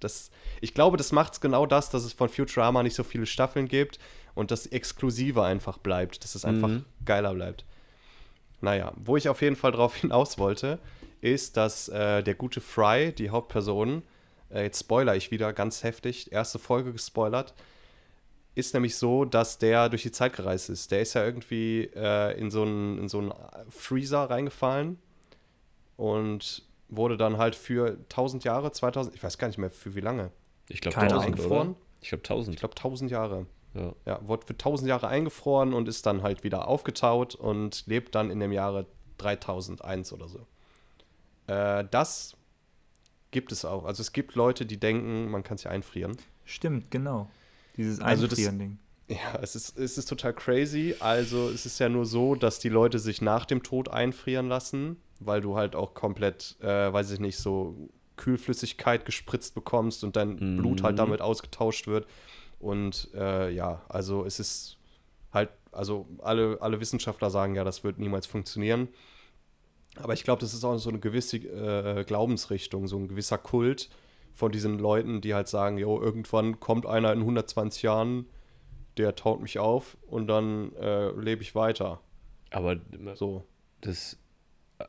Das, ich glaube, das macht es genau das, dass es von Futurama nicht so viele Staffeln gibt und das Exklusive einfach bleibt, dass es einfach Mhm. geiler bleibt. Naja, wo ich auf jeden Fall drauf hinaus wollte, ist, dass äh, der gute Fry, die Hauptperson, äh, jetzt spoiler ich wieder ganz heftig, erste Folge gespoilert, ist nämlich so, dass der durch die Zeit gereist ist. Der ist ja irgendwie äh, in so einen in so einen Freezer reingefallen und wurde dann halt für 1000 Jahre, 2000, ich weiß gar nicht mehr für wie lange, ich glaube Keine 1000, eingefroren. oder? Ich glaube Ich 1000. glaube 1000 Jahre. Ja. Ja, wurde für 1000 Jahre eingefroren und ist dann halt wieder aufgetaut und lebt dann in dem Jahre 3001 oder so. Äh, das gibt es auch. Also es gibt Leute, die denken, man kann sich einfrieren. Stimmt, genau. Dieses Also Einfrieren-Ding. Ja, es ist, es ist total crazy. Also es ist ja nur so, dass die Leute sich nach dem Tod einfrieren lassen, weil du halt auch komplett, äh, weiß ich nicht, so Kühlflüssigkeit gespritzt bekommst und dein Mhm. Blut halt damit ausgetauscht wird. Und äh, ja, also es ist halt, also alle, alle Wissenschaftler sagen ja, das wird niemals funktionieren. Aber ich glaube, das ist auch so eine gewisse äh, Glaubensrichtung, so ein gewisser Kult von diesen Leuten, die halt sagen, jo, irgendwann kommt einer in 120 Jahren, der taut mich auf und dann äh, lebe ich weiter. Aber So. das,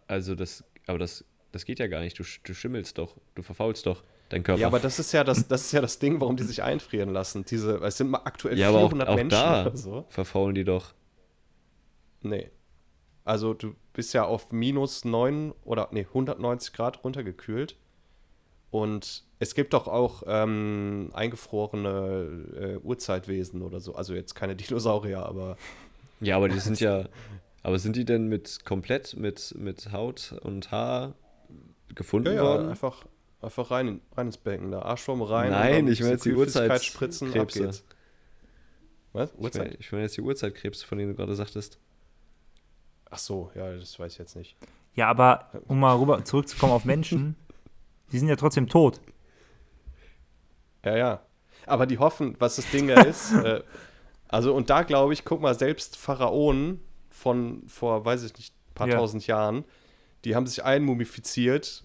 also das, aber das, das geht ja gar nicht. Du, du schimmelst doch, du verfaulst doch deinen Körper. Ja, aber das ist ja das, das ist ja das Ding, warum die sich einfrieren lassen. Diese, es sind mal aktuell Ja, aber auch, 400 auch Menschen da oder so. verfaulen die doch. Nee. Also du bist ja auf minus 9 oder nee, 190 Grad runtergekühlt. Und es gibt doch auch ähm, eingefrorene äh, Urzeitwesen oder so. Also jetzt keine Dinosaurier, aber Ja, aber die sind ja, aber sind die denn mit komplett mit, mit Haut und Haar gefunden ja, ja, worden? einfach, einfach rein, in, rein ins Becken, da Arschwurm rein. Nein, ich meine jetzt die geht's. Was? Ich meine Uhrzeit? ich mein jetzt die Urzeitkrebs, von denen du gerade sagtest. Ach so, ja, das weiß ich jetzt nicht. Ja, aber um mal rüber zurückzukommen auf Menschen, die sind ja trotzdem tot. Ja, ja. Aber die hoffen, was das Ding ja ist. äh, also, und da glaube ich, guck mal, selbst Pharaonen von vor, weiß ich nicht, paar Ja. tausend Jahren, die haben sich einmumifiziert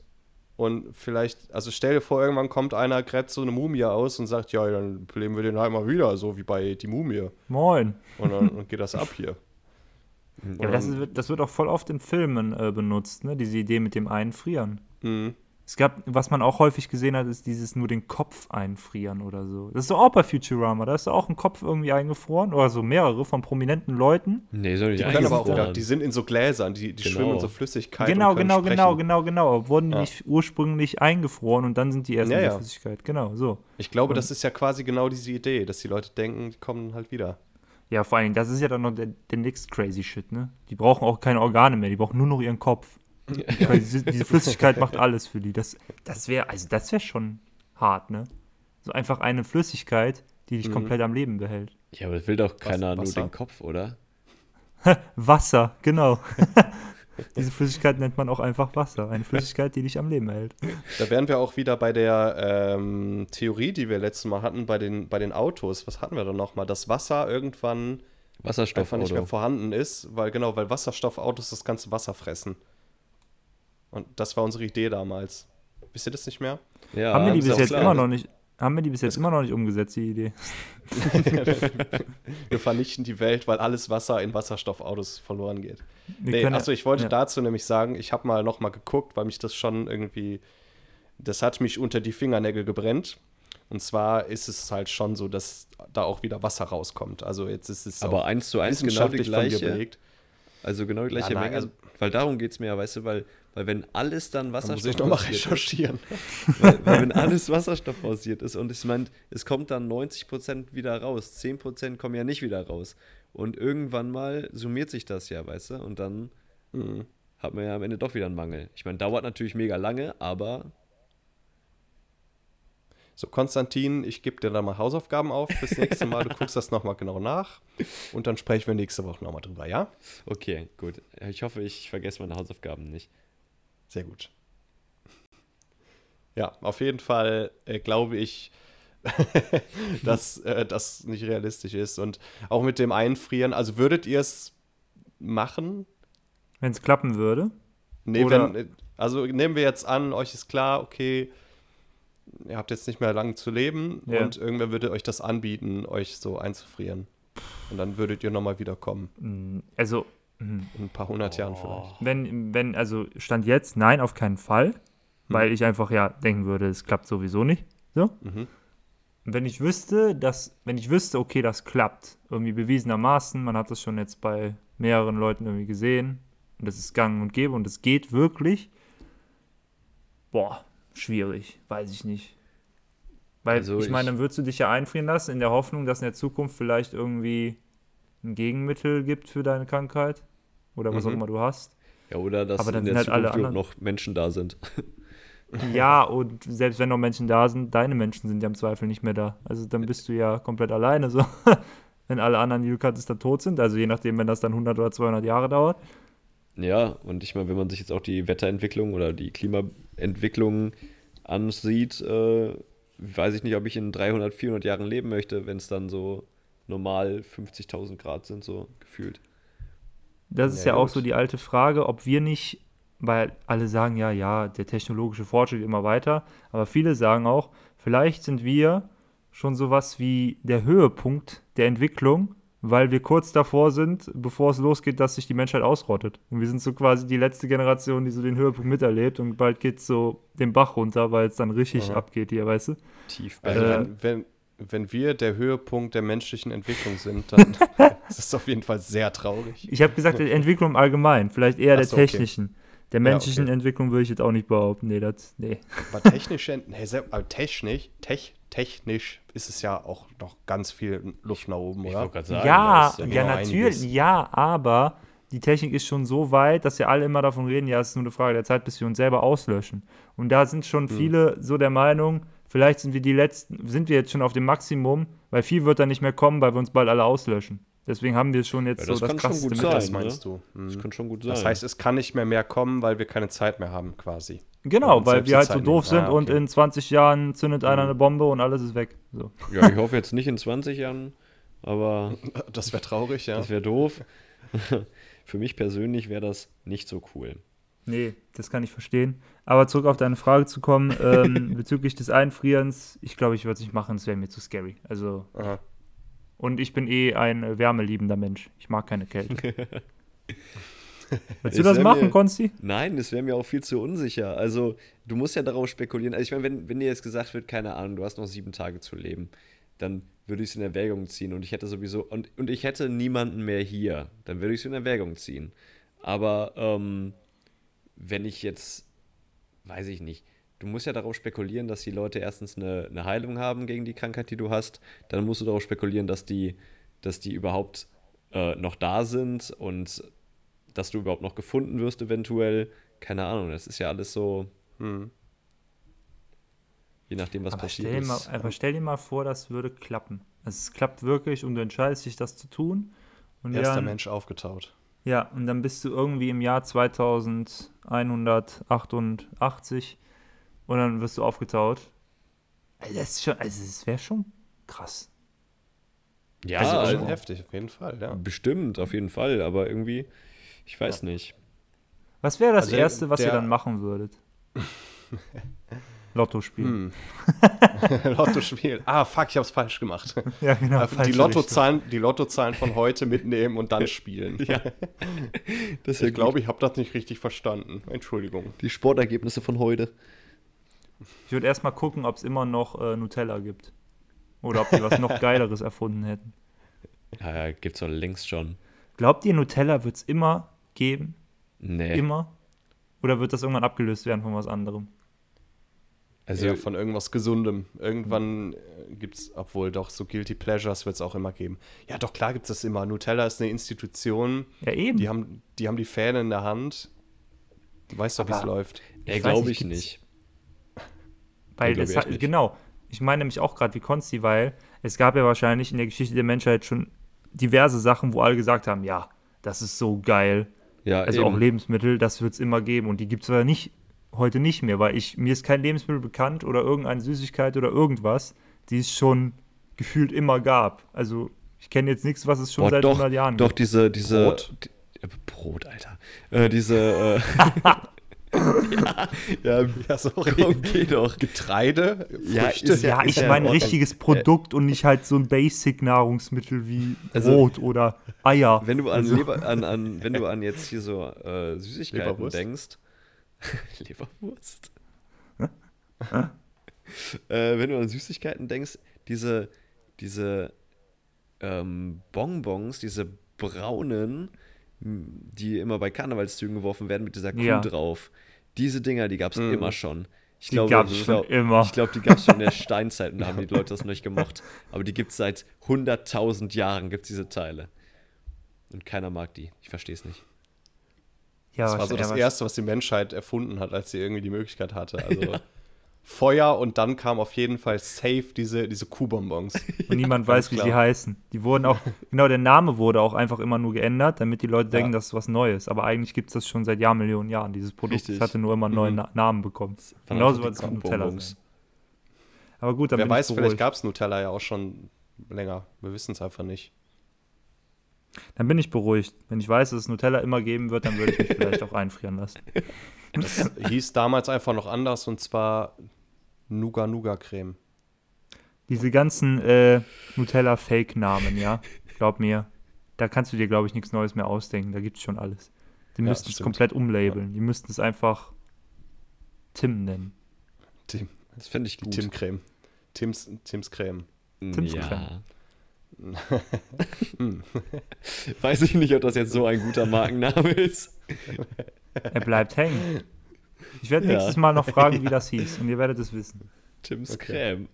und vielleicht, also stell dir vor, irgendwann kommt einer, gräbt so eine Mumie aus und sagt, ja, dann leben wir den halt mal wieder, so wie bei die Mumie. Moin. Und dann und geht das ab hier. Ja, das, ist, das wird auch voll oft in Filmen äh, benutzt, ne? Diese Idee mit dem Einfrieren. Mhm. Es gab, was man auch häufig gesehen hat, ist dieses nur den Kopf einfrieren oder so. Das ist doch auch bei Futurama. Da ist auch ein Kopf irgendwie eingefroren oder so mehrere von prominenten Leuten. Nee, soll nicht Die, können aber auch wieder, die sind in so Gläsern, die, die Genau. schwimmen in so Flüssigkeit. genau, genau, genau, sprechen. genau, genau. Wurden die Ja. nicht ursprünglich eingefroren und dann sind die erst Ja, in der ja. Flüssigkeit. Genau, so. Ich glaube, Und- das ist ja quasi genau diese Idee, dass die Leute denken, die kommen halt wieder. Ja, vor allen Dingen, das ist ja dann noch der, der next crazy shit, ne? Die brauchen auch keine Organe mehr, die brauchen nur noch ihren Kopf. Weil diese, diese Flüssigkeit macht alles für die. Das, das wäre, also das wäre schon hart, ne? So einfach eine Flüssigkeit, die dich Mhm. komplett am Leben behält. Ja, aber das will doch keiner nur Wasser. den Kopf, oder? Wasser, genau. Diese Flüssigkeit nennt man auch einfach Wasser. Eine Flüssigkeit, die dich am Leben hält. Da wären wir auch wieder bei der ähm, Theorie, die wir letztes Mal hatten, bei den, bei den Autos. Was hatten wir da nochmal? Dass Wasser irgendwann einfach nicht mehr vorhanden ist, weil genau, weil Wasserstoffautos das ganze Wasser fressen. Und das war unsere Idee damals. Wisst ihr das nicht mehr? Ja, haben wir die bis jetzt klar. immer noch nicht, haben wir die bis jetzt immer noch nicht umgesetzt, die Idee? Wir vernichten die Welt, weil alles Wasser in Wasserstoffautos verloren geht. Nee, ja- achso, ich wollte ja. dazu nämlich sagen, ich habe mal noch mal geguckt, weil mich das schon irgendwie, das hat mich unter die Fingernägel gebrennt. Und zwar ist es halt schon so, dass da auch wieder Wasser rauskommt. Also jetzt ist es aber eins zu eins genau die gleiche. Also genau die gleiche nein, Menge. also- weil darum geht es mir ja, weißt du, weil, weil wenn alles dann Da muss Wasserstoff ich noch mal basiert ist, recherchieren. weil, weil wenn alles Wasserstoff basiert ist und ich meine, es kommt dann 90% wieder raus, 10% kommen ja nicht wieder raus. Und irgendwann mal summiert sich das ja, weißt du, und dann Mhm. hat man ja am Ende doch wieder einen Mangel. Ich meine, dauert natürlich mega lange, aber So, Konstantin, ich gebe dir da mal Hausaufgaben auf fürs nächste Mal. Du guckst das nochmal genau nach. Und dann sprechen wir nächste Woche nochmal drüber, ja? Okay, gut. Ich hoffe, ich vergesse meine Hausaufgaben nicht. Sehr gut. Ja, auf jeden Fall äh, glaube ich, dass äh, das nicht realistisch ist. Und auch mit dem Einfrieren, also würdet ihr es machen? Wenn es klappen würde. Nee, Oder- wenn, also nehmen wir jetzt an, euch ist klar, okay, ihr habt jetzt nicht mehr lange zu leben Ja. und irgendwer würde euch das anbieten, euch so einzufrieren. Und dann würdet ihr nochmal wiederkommen. Mm, Also, mm, In ein paar hundert Jahren vielleicht. wenn, wenn, also Stand jetzt, nein, auf keinen Fall. Weil ich einfach ja denken würde, es klappt sowieso nicht. So. Mhm. Wenn ich wüsste, dass, wenn ich wüsste, okay, das klappt, irgendwie bewiesenermaßen, man hat das schon jetzt bei mehreren Leuten irgendwie gesehen, und das ist gang und gäbe und es geht wirklich, boah, schwierig, weiß ich nicht. Weil Also ich meine, ich- dann würdest du dich ja einfrieren lassen, in der Hoffnung, dass in der Zukunft vielleicht irgendwie ein Gegenmittel gibt für deine Krankheit oder was Mhm. auch immer du hast. Ja, oder dass Aber dann in der sind halt alle Zukunft noch Menschen da sind. Ja, und selbst wenn noch Menschen da sind, deine Menschen sind ja im Zweifel nicht mehr da. Also dann bist du ja komplett alleine so. wenn alle anderen, die du kanntest, dann tot sind. Also je nachdem, wenn das dann 100 oder 200 Jahre dauert. Ja, und ich meine, wenn man sich jetzt auch die Wetterentwicklung oder die Klimaentwicklung ansieht, äh, weiß ich nicht, ob ich in 300, 400 Jahren leben möchte, wenn es dann so normal 50.000 Grad sind, so gefühlt. Das ist Ja, ja, auch so die alte Frage, ob wir nicht, weil alle sagen ja, ja, der technologische Fortschritt immer weiter, aber viele sagen auch, vielleicht sind wir schon sowas wie der Höhepunkt der Entwicklung, weil wir kurz davor sind, bevor es losgeht, dass sich die Menschheit ausrottet. Und wir sind so quasi die letzte Generation, die so den Höhepunkt miterlebt und bald geht es so den Bach runter, weil es dann richtig Aha. abgeht hier, weißt du? Tief Also Äh, wenn, wenn, wenn wir der Höhepunkt der menschlichen Entwicklung sind, dann ist das auf jeden Fall sehr traurig. Ich habe gesagt, der Entwicklung im Allgemeinen, vielleicht eher Ach der so, okay. technischen. Der menschlichen okay. Entwicklung würde ich jetzt auch nicht behaupten. Nee, das, nee. Aber technisch, nee, aber technisch, tech, technisch ist es ja auch noch ganz viel Luft nach oben, Ich oder? gerade sagen, Ja, ja ja, natürlich, einiges. ja, aber die Technik ist schon so weit, dass ja alle immer davon reden, ja, es ist nur eine Frage der Zeit, bis wir uns selber auslöschen. Und da sind schon Hm. viele so der Meinung, vielleicht sind wir die letzten, sind wir jetzt schon auf dem Maximum, weil viel wird dann nicht mehr kommen, weil wir uns bald alle auslöschen. Deswegen haben wir schon jetzt Ja, so das das kann schon krasseste gut sein. das meinst ne? du. Hm. Das kann schon gut sein. Das heißt, es kann nicht mehr mehr kommen, weil wir keine Zeit mehr haben, quasi. Genau, Und weil wir halt so doof nehmen. sind Ah, und okay. in 20 Jahren zündet einer Mhm. eine Bombe und alles ist weg. So. ja, ich hoffe jetzt nicht in 20 Jahren, aber Das wäre traurig, ja. das wäre doof. Für mich persönlich wäre das nicht so cool. Nee, das kann ich verstehen. Aber zurück auf deine Frage zu kommen, ähm, bezüglich des Einfrierens, ich glaube, ich würde es nicht machen, es wäre mir zu scary. Also, Aha. und ich bin eh ein äh, wärmeliebender Mensch. Ich mag keine Kälte. Willst du das machen, mir- Konsti? Nein, das wäre mir auch viel zu unsicher. Also, du musst ja darauf spekulieren. Also, ich meine, wenn, wenn dir jetzt gesagt wird, keine Ahnung, du hast noch sieben Tage zu leben, dann würde ich es in Erwägung ziehen. Und ich hätte sowieso, und, und ich hätte niemanden mehr hier, dann würde ich es in Erwägung ziehen. Aber ähm, wenn ich jetzt, weiß ich nicht, du musst ja darauf spekulieren, dass die Leute erstens eine, eine Heilung haben gegen die Krankheit, die du hast. Dann musst du darauf spekulieren, dass die, dass die überhaupt äh, noch da sind und dass du überhaupt noch gefunden wirst, eventuell. Keine Ahnung, das ist ja alles so, Hm. je nachdem, was Aber passiert stell, dir mal, ist. aber stell dir mal vor, das würde klappen. Also es klappt wirklich und du entscheidest dich, das zu tun. Und Erster dann, Mensch aufgetaut. Ja, und dann bist du irgendwie im Jahr 2188 und dann wirst du aufgetaut. Also das ist schon, also es wäre schon krass. Ja, also, also, schon heftig, auf jeden Fall, ja. bestimmt, auf jeden Fall, aber irgendwie, ich weiß nicht. Was wäre das Also, Erste, was ihr der- dann machen würdet? Lotto spielen. Hm. Lotto spielen. Ah, fuck, ich hab's falsch gemacht. Ja, genau. die, falsche Lottozahlen, die Lottozahlen von heute mitnehmen und dann spielen. Ja. Das Ich glaube, ich habe das nicht richtig verstanden. Entschuldigung. die Sportergebnisse von heute. Ich würde erstmal gucken, ob es immer noch äh, Nutella gibt. Oder ob die was noch Geileres erfunden hätten. Ja, ja, gibt's doch längst schon. Glaubt ihr, Nutella wird es immer geben? Nee. Immer? Oder wird das irgendwann abgelöst werden von was anderem? Also, ja, von irgendwas Gesundem. Irgendwann äh, gibt's, obwohl doch so Guilty Pleasures wird es auch immer geben. Ja, doch klar gibt's das immer. Nutella ist eine Institution. Ja, eben. Die haben, die haben die Fähne in der Hand. Du weißt doch, wie es läuft. weiß glaube nicht, ich nicht. Weil ich hat, nicht. genau, ich meine nämlich auch gerade wie Konsti, weil es gab ja wahrscheinlich in der Geschichte der Menschheit schon diverse Sachen, wo alle gesagt haben, ja, das ist so geil. Ja, Also eben. auch Lebensmittel, das wird es immer geben. Und die gibt es aber nicht, heute nicht mehr, weil ich, mir ist kein Lebensmittel bekannt oder irgendeine Süßigkeit oder irgendwas, die es schon gefühlt immer gab. Also ich kenne jetzt nichts, was es schon Boah, seit doch, 100 Jahren Doch, gibt. diese, diese. Brot? Die, äh, Brot, Alter. Äh, diese. Äh, ja, ja, Ja, sorry. komm, geh doch. Getreide, Ja, Früchte. ist Ja, ist ich ja meine in Ordnung. richtiges Produkt und nicht halt so ein Basic-Nahrungsmittel wie Also, Brot oder Eier. Wenn du an, Also- Leber, an, an wenn du an jetzt hier so äh, Süßigkeiten Leberwurst? denkst. Leberwurst. äh, wenn du an Süßigkeiten denkst, diese, diese ähm, Bonbons, diese braunen, die immer bei Karnevalszügen geworfen werden mit dieser Kuh Ja. drauf. Diese Dinger, die gab es Mhm. immer schon. Ich Die glaube, gab's ich schon immer. Ich glaube, die gab es schon in der Steinzeit und da haben die Leute das noch nicht gemocht. Aber die gibt es seit 100.000 Jahren, gibt diese Teile. Und keiner mag die. Ich verstehe es nicht. Ja, Das war so das Erste, was die Menschheit erfunden hat, als sie irgendwie die Möglichkeit hatte. Also Feuer und dann kam auf jeden Fall safe diese, diese Kuhbonbons. Und niemand weiß, wie sie heißen. Die wurden auch, genau, der Name wurde auch einfach immer nur geändert, damit die Leute denken, Ja. das ist was Neues. Aber eigentlich gibt es das schon seit Jahrmillionen Jahren, dieses Produkt. Richtig. Es hatte nur immer einen neuen Mhm. Na Namen bekommen. Genauso wird es mit Nutella sein. Aber gut, dann Wer weiß, ich vielleicht gab es Nutella ja auch schon länger. Wir wissen es einfach nicht. Dann bin ich beruhigt. Wenn ich weiß, dass es Nutella immer geben wird, dann würde ich mich vielleicht auch einfrieren lassen. Das hieß damals einfach noch anders und zwar Nuga-Nuga-Creme. Diese ganzen äh, Nutella-Fake-Namen, ja, glaub mir, da kannst du dir, glaube ich, nichts Neues mehr ausdenken. Da gibt es schon alles. Die Ja, müssten es komplett umlabeln. Die müssten es einfach Tim nennen. Tim, Das fände ich gut. Tim-Creme. Tims, Tims Creme. Tim's ja. Weiß ich nicht, ob das jetzt so ein guter Markenname ist. Er bleibt hängen. Ich werde Ja. nächstes Mal noch fragen, wie das hieß. Und ihr werdet es wissen. Tims Okay. Creme.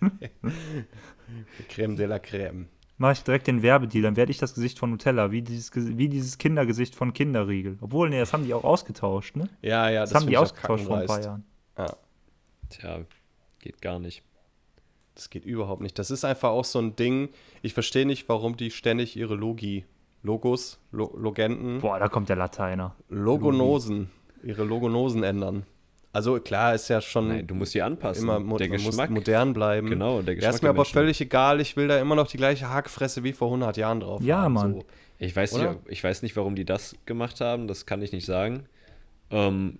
Creme de la Creme. Mache ich direkt den Werbedeal, dann werde ich das Gesicht von Nutella, wie dieses, wie dieses Kindergesicht von Kinderriegel. Obwohl, nee, das haben die auch ausgetauscht, ne? Ja, ja, Das, das, haben die ausgetauscht vor ein paar. Jahren. Ja, Tja, geht gar nicht. Das geht überhaupt nicht. Das ist einfach auch so ein Ding. Ich verstehe nicht, warum die ständig ihre Logi, Logos, Lo Logenten, Boah, da kommt der Lateiner. Logonosen, ihre Logonosen ändern. Also klar, ist ja schon Nein, du musst die anpassen. immer mo der Geschmack. modern bleiben. Genau, der Ja, Geschmack. ist mir der aber Menschen. völlig egal. Ich will da immer noch die gleiche Hackfresse wie vor 100 Jahren drauf. Ja, haben, Mann. So. Ich weiß, Oder? nicht, ich weiß nicht, warum die das gemacht haben, das kann ich nicht sagen. Ähm,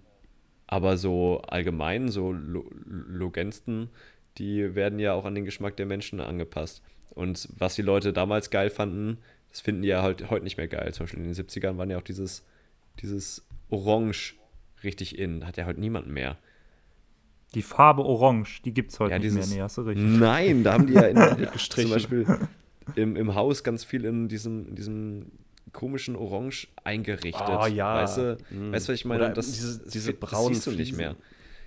aber so allgemein, so Lo Logensten, die werden ja auch an den Geschmack der Menschen angepasst. Und was die Leute damals geil fanden, das finden die ja halt heute nicht mehr geil. Zum Beispiel in den 70ern waren ja auch dieses, dieses Orange richtig in. Hat ja heute niemand mehr. Die Farbe Orange, die gibt es heute Ja, nicht dieses- mehr. Nee, hast du recht. Nein, da haben die ja in, zum. Beispiel im, im Haus ganz viel in diesem, in diesem komischen Orange eingerichtet. Ah, ja. Weißt du, Mm. weißt was ich meine? Oder das, diese- diese braunen siehst du nicht mehr.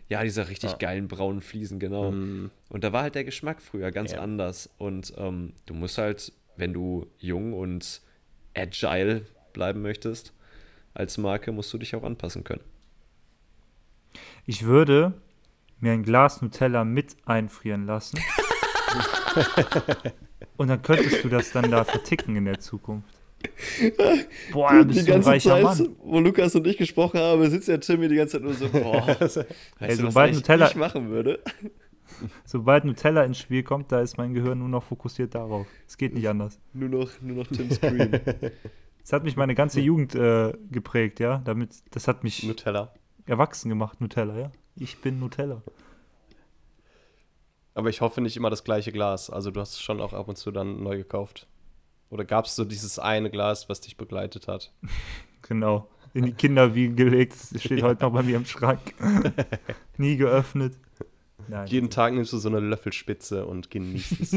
Ja, diese richtig Ja. geilen braunen Fliesen, genau. Mm. Und da war halt der Geschmack früher ganz Ja. anders. Und ähm, du musst halt, wenn du jung und agile bleiben möchtest, als Marke, musst du dich auch anpassen können. Ich würde mir ein Glas Nutella mit einfrieren lassen. Und dann könntest du das dann da verticken in der Zukunft. Boah, da bist du ein reicher Mann. wo Lukas und ich gesprochen haben, sitzt der Tim mir die ganze Zeit nur so, boah, weißt du, was sobald eigentlich Nutella- ich machen würde? Sobald Nutella ins Spiel kommt, da ist mein Gehirn nur noch fokussiert darauf. Es geht nicht anders. Nur noch, nur noch Tim Screen. Das hat mich meine ganze Jugend äh, geprägt, ja. Damit, das hat mich Nutella. erwachsen gemacht, Nutella, ja. Ich bin Nutella. Aber ich hoffe nicht immer das gleiche Glas. Also du hast es schon auch ab und zu dann neu gekauft. Oder gab es so dieses eine Glas, was dich begleitet hat? Genau. In die Kinderwiege gelegt. Das steht heute noch bei mir im Schrank. Nie geöffnet. Nein. Jeden Tag nimmst du so eine Löffelspitze und genießt es.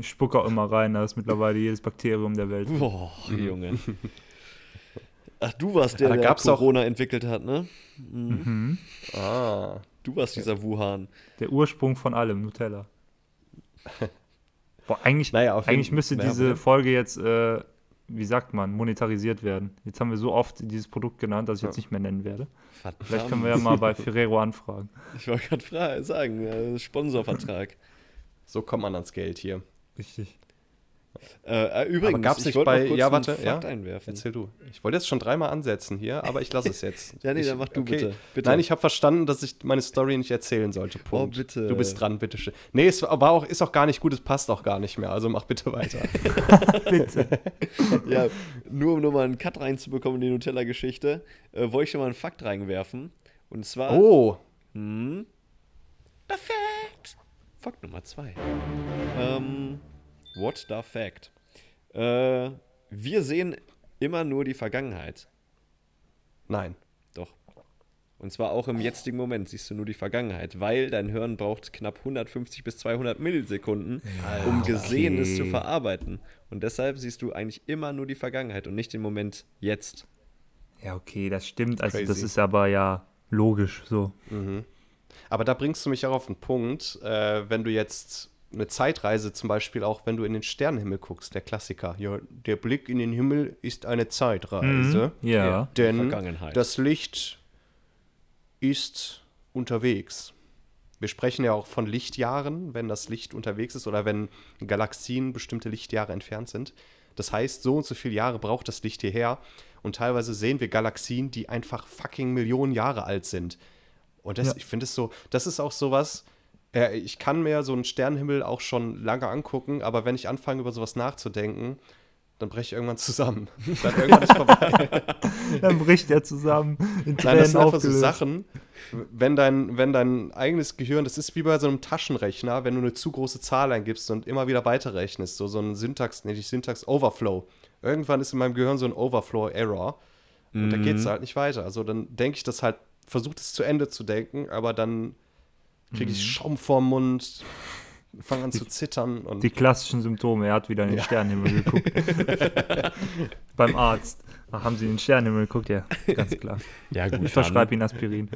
Ich spucke auch immer rein, da ist mittlerweile jedes Bakterium der Welt. Boah, Junge. Ach, du warst Ja, der, da der gab's auch- Corona entwickelt hat, ne? Mhm. ah. Du warst dieser Wuhan. Der Ursprung von allem, Nutella. Boah, eigentlich, Naja, jeden- eigentlich müsste ja, diese ja. Folge jetzt äh, wie sagt man, monetarisiert werden. Jetzt haben wir so oft dieses Produkt genannt, dass ich jetzt nicht mehr nennen werde. Verdammt. Vielleicht können wir ja mal bei Ferrero anfragen. Ich wollte gerade sagen, äh, Sponsorvertrag. So kommt man ans Geld hier. Richtig. Äh, äh, übrigens, gab's ich nicht bei- ja, warte, Fakt ja? einwerfen. Erzähl du. Ich wollte jetzt schon dreimal ansetzen hier, aber ich lasse es jetzt. Ja, nee, ich, dann mach du bitte. Bitte. Nein, ich habe verstanden, dass ich meine Story nicht erzählen sollte. Punkt. Oh, bitte. Du bist dran, bitteschön. Nee, es war auch, ist auch gar nicht gut, es passt auch gar nicht mehr. Also mach bitte weiter. Bitte. ja, nur um nochmal einen Cut reinzubekommen in die Nutella-Geschichte, äh, wollte ich schon mal einen Fakt reinwerfen. Und zwar. Oh, Hm. Fact. Fakt Nummer zwei. Ähm, what the Fact? Äh, wir sehen immer nur die Vergangenheit. nein. Doch. Und zwar auch im jetzigen Moment siehst du nur die Vergangenheit, weil dein Hirn braucht knapp 150 bis 200 Millisekunden, um Gesehenes Okay. zu verarbeiten. Und deshalb siehst du eigentlich immer nur die Vergangenheit und nicht den Moment jetzt. Ja, okay, das stimmt. Also das Crazy. ist aber ja logisch so. Aber da bringst du mich auch auf den Punkt, äh, wenn du jetzt eine Zeitreise zum Beispiel auch, wenn du in den Sternenhimmel guckst, der Klassiker. Ja, der Blick in den Himmel ist eine Zeitreise. Mhm. Ja. Denn Vergangenheit. das Licht ist unterwegs. Wir sprechen ja auch von Lichtjahren, wenn das Licht unterwegs ist oder wenn Galaxien bestimmte Lichtjahre entfernt sind. Das heißt, so und so viele Jahre braucht das Licht hierher. Und teilweise sehen wir Galaxien, die einfach fucking Millionen Jahre alt sind. Und das, Ja. ich finde es so, das ist auch sowas, äh, ich kann mir so einen Sternenhimmel auch schon lange angucken, aber wenn ich anfange, über sowas nachzudenken, dann breche ich irgendwann zusammen. Dann irgendwann ist vorbei. Dann bricht er zusammen in Nein, Tränen das sind einfach so aufgelöst. Sachen, wenn dein, wenn dein eigenes Gehirn, das ist wie bei so einem Taschenrechner, wenn du eine zu große Zahl eingibst und immer wieder weiterrechnest, so, so ein Syntax, nee, nicht Syntax, Overflow. Irgendwann ist in meinem Gehirn so ein Overflow-Error und dann geht es halt nicht weiter. Also dann denke ich das halt, versuche es zu Ende zu denken, aber dann kriege ich Schaum vorm Mund, fange an zu zittern und Die klassischen Symptome. Er hat wieder in den Sternenhimmel geguckt. Beim Arzt. Ach, haben Sie in den Sternenhimmel geguckt? Ja, ganz klar. Ja, gut. Ich verschreibe Ihnen Aspirin.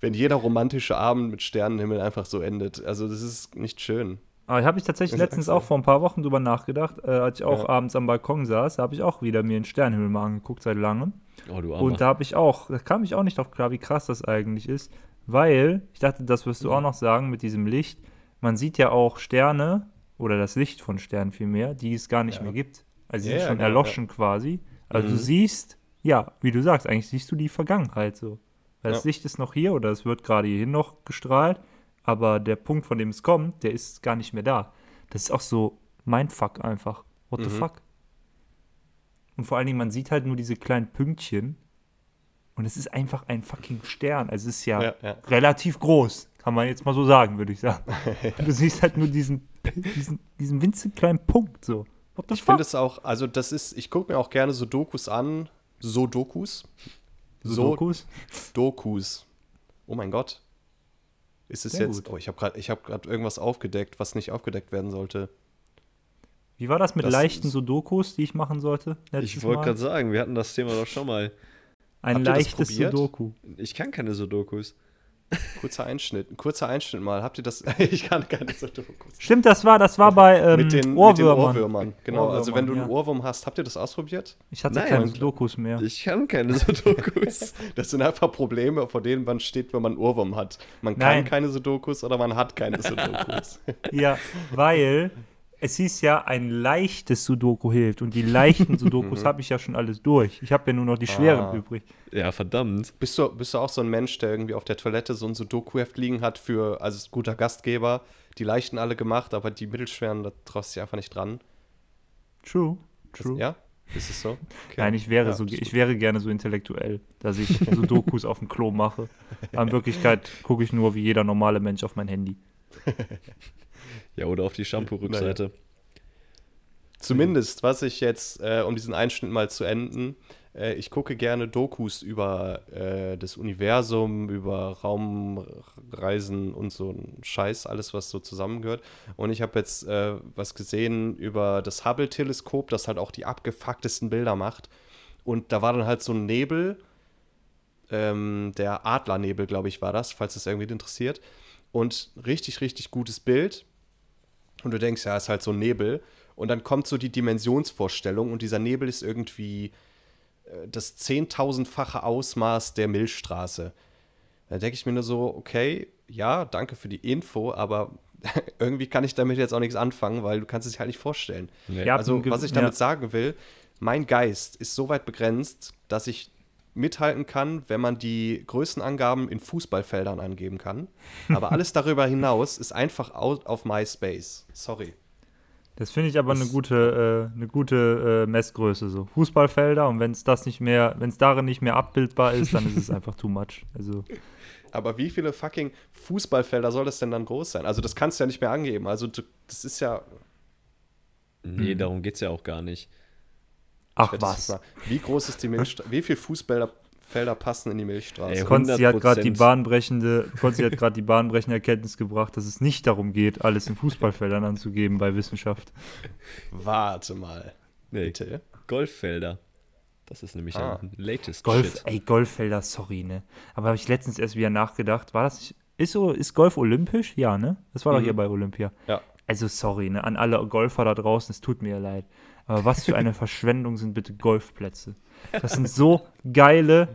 wenn jeder romantische Abend mit Sternenhimmel einfach so endet. Also das ist nicht schön. Aber habe ich tatsächlich Das ist letztens auch vor ein paar Wochen drüber nachgedacht, äh, als ich auch Ja. abends am Balkon saß, habe ich auch wieder mir den Sternenhimmel mal angeguckt seit langem. Oh, du Armer. Und da habe ich auch, da kam ich auch nicht drauf klar, wie krass das eigentlich ist, weil, ich dachte, das wirst du auch noch sagen mit diesem Licht, man sieht ja auch Sterne, oder das Licht von Sternen vielmehr, die es gar nicht Ja. mehr gibt. Also die Ja, sind ja, schon genau, erloschen quasi. Also Mhm. du siehst, ja, wie du sagst, eigentlich siehst du die Vergangenheit so. Weil das Ja. Licht ist noch hier oder es wird gerade hierhin noch gestrahlt, aber der Punkt, von dem es kommt, der ist gar nicht mehr da. Das ist auch so Mindfuck einfach. What the Mhm. fuck? Und vor allen Dingen, man sieht halt nur diese kleinen Pünktchen und es ist einfach ein fucking Stern. Also es ist ja, Ja, ja. relativ groß, kann man jetzt mal so sagen, würde ich sagen. Und du siehst halt nur diesen, diesen, diesen winzig kleinen Punkt so. Ich finde es auch, also das ist, ich gucke mir auch gerne so Dokus an, so Dokus. So Sudokus? Dokus. Oh mein Gott. Ist es Sehr jetzt, gut. oh, ich habe gerade ich hab grad irgendwas aufgedeckt, was nicht aufgedeckt werden sollte. Wie war das mit Das leichten Sudokus, die ich machen sollte? ich wollte gerade sagen, wir hatten das Thema doch schon mal. Ein Habt leichtes? Sudoku. Ich kann keine Sudokus. Kurzer Einschnitt, ein kurzer Einschnitt mal. Habt ihr das? ich kann keine so Dokus. Stimmt, das war, das war bei ähm, mit, den, mit den Ohrwürmern. Ohrwürmern. Genau, also wenn du einen Ohrwürmern, ja. Ohrwurm hast, habt ihr das ausprobiert? Ich hatte Nein. keine Sudokus mehr. Ich kann keine Sudokus. Das sind einfach Probleme, vor denen man steht, wenn man einen Ohrwurm hat. Man kann Nein. keine Sudokus oder man hat keine Sudokus. Ja, weil es hieß ja, ein leichtes Sudoku hilft. Und die leichten Sudokus habe ich ja schon alles durch. Ich habe ja nur noch die schweren Ah. übrig. ja, verdammt. bist, du, bist du auch so ein Mensch, der irgendwie auf der Toilette so ein Sudoku-Heft liegen hat für, also ist guter Gastgeber, die leichten alle gemacht, aber die mittelschweren, da traust du dich einfach nicht dran. True. Das, True. ja? Ist es so? Okay. Nein, ich wäre, Ja, so, ist ich wäre gerne so intellektuell, dass ich Sudokus auf dem Klo mache. Aber in Wirklichkeit gucke ich nur wie jeder normale Mensch auf mein Handy. Ja, oder auf die Shampoo-Rückseite. Zumindest, was ich jetzt, äh, um diesen Einschnitt mal zu enden, äh, ich gucke gerne Dokus über äh, das Universum, über Raumreisen und so ein Scheiß, alles, was so zusammengehört. Und ich habe jetzt äh, was gesehen über das Hubble-Teleskop, das halt auch die abgefucktesten Bilder macht. Und da war dann halt so ein Nebel, ähm, der Adlernebel, glaube ich, war das, falls es irgendwie interessiert. Und richtig, richtig gutes Bild. Und du denkst, ja, ist halt so ein Nebel. Und dann kommt so die Dimensionsvorstellung und dieser Nebel ist irgendwie äh, das zehntausendfache Ausmaß der Milchstraße. Da denke ich mir nur so, okay, ja, danke für die Info, aber irgendwie kann ich damit jetzt auch nichts anfangen, weil du kannst es dir halt nicht vorstellen. Nee. Also, was ich damit ja. sagen will, mein Geist ist so weit begrenzt, dass ich mithalten kann, wenn man die Größenangaben in Fußballfeldern angeben kann. Aber alles darüber hinaus ist einfach out of my space. Sorry. Das finde ich aber eine gute, äh, eine gute äh, Messgröße so. Fußballfelder und wenn es das nicht mehr, wenn es darin nicht mehr abbildbar ist, dann ist es einfach too much. Also Aber wie viele fucking Fußballfelder soll das denn dann groß sein? Also, das kannst du ja nicht mehr angeben. Also, du, das ist ja. Nee, darum geht es ja auch gar nicht. Ach das was. Wie groß ist die Milchstraße? Wie viele Fußballfelder Felder passen in die Milchstraße? Ey, Konsti hat gerade die 100%. bahnbrechende, Konsti hat gerade die bahnbrechende Erkenntnis gebracht, dass es nicht darum geht, alles in Fußballfeldern anzugeben bei Wissenschaft. Warte mal. Nee, Bitte. Golffelder. Das ist nämlich Ah. ein latest Golf, Shit. ey, Golffelder, sorry, ne? Aber habe ich letztens erst wieder nachgedacht, war das nicht, ist so, ist Golf olympisch? Ja, ne? Das war doch Mhm. hier bei Olympia. Ja. Also sorry, ne, an alle Golfer da draußen, es tut mir leid. Aber was für eine Verschwendung sind bitte Golfplätze? Das sind so geile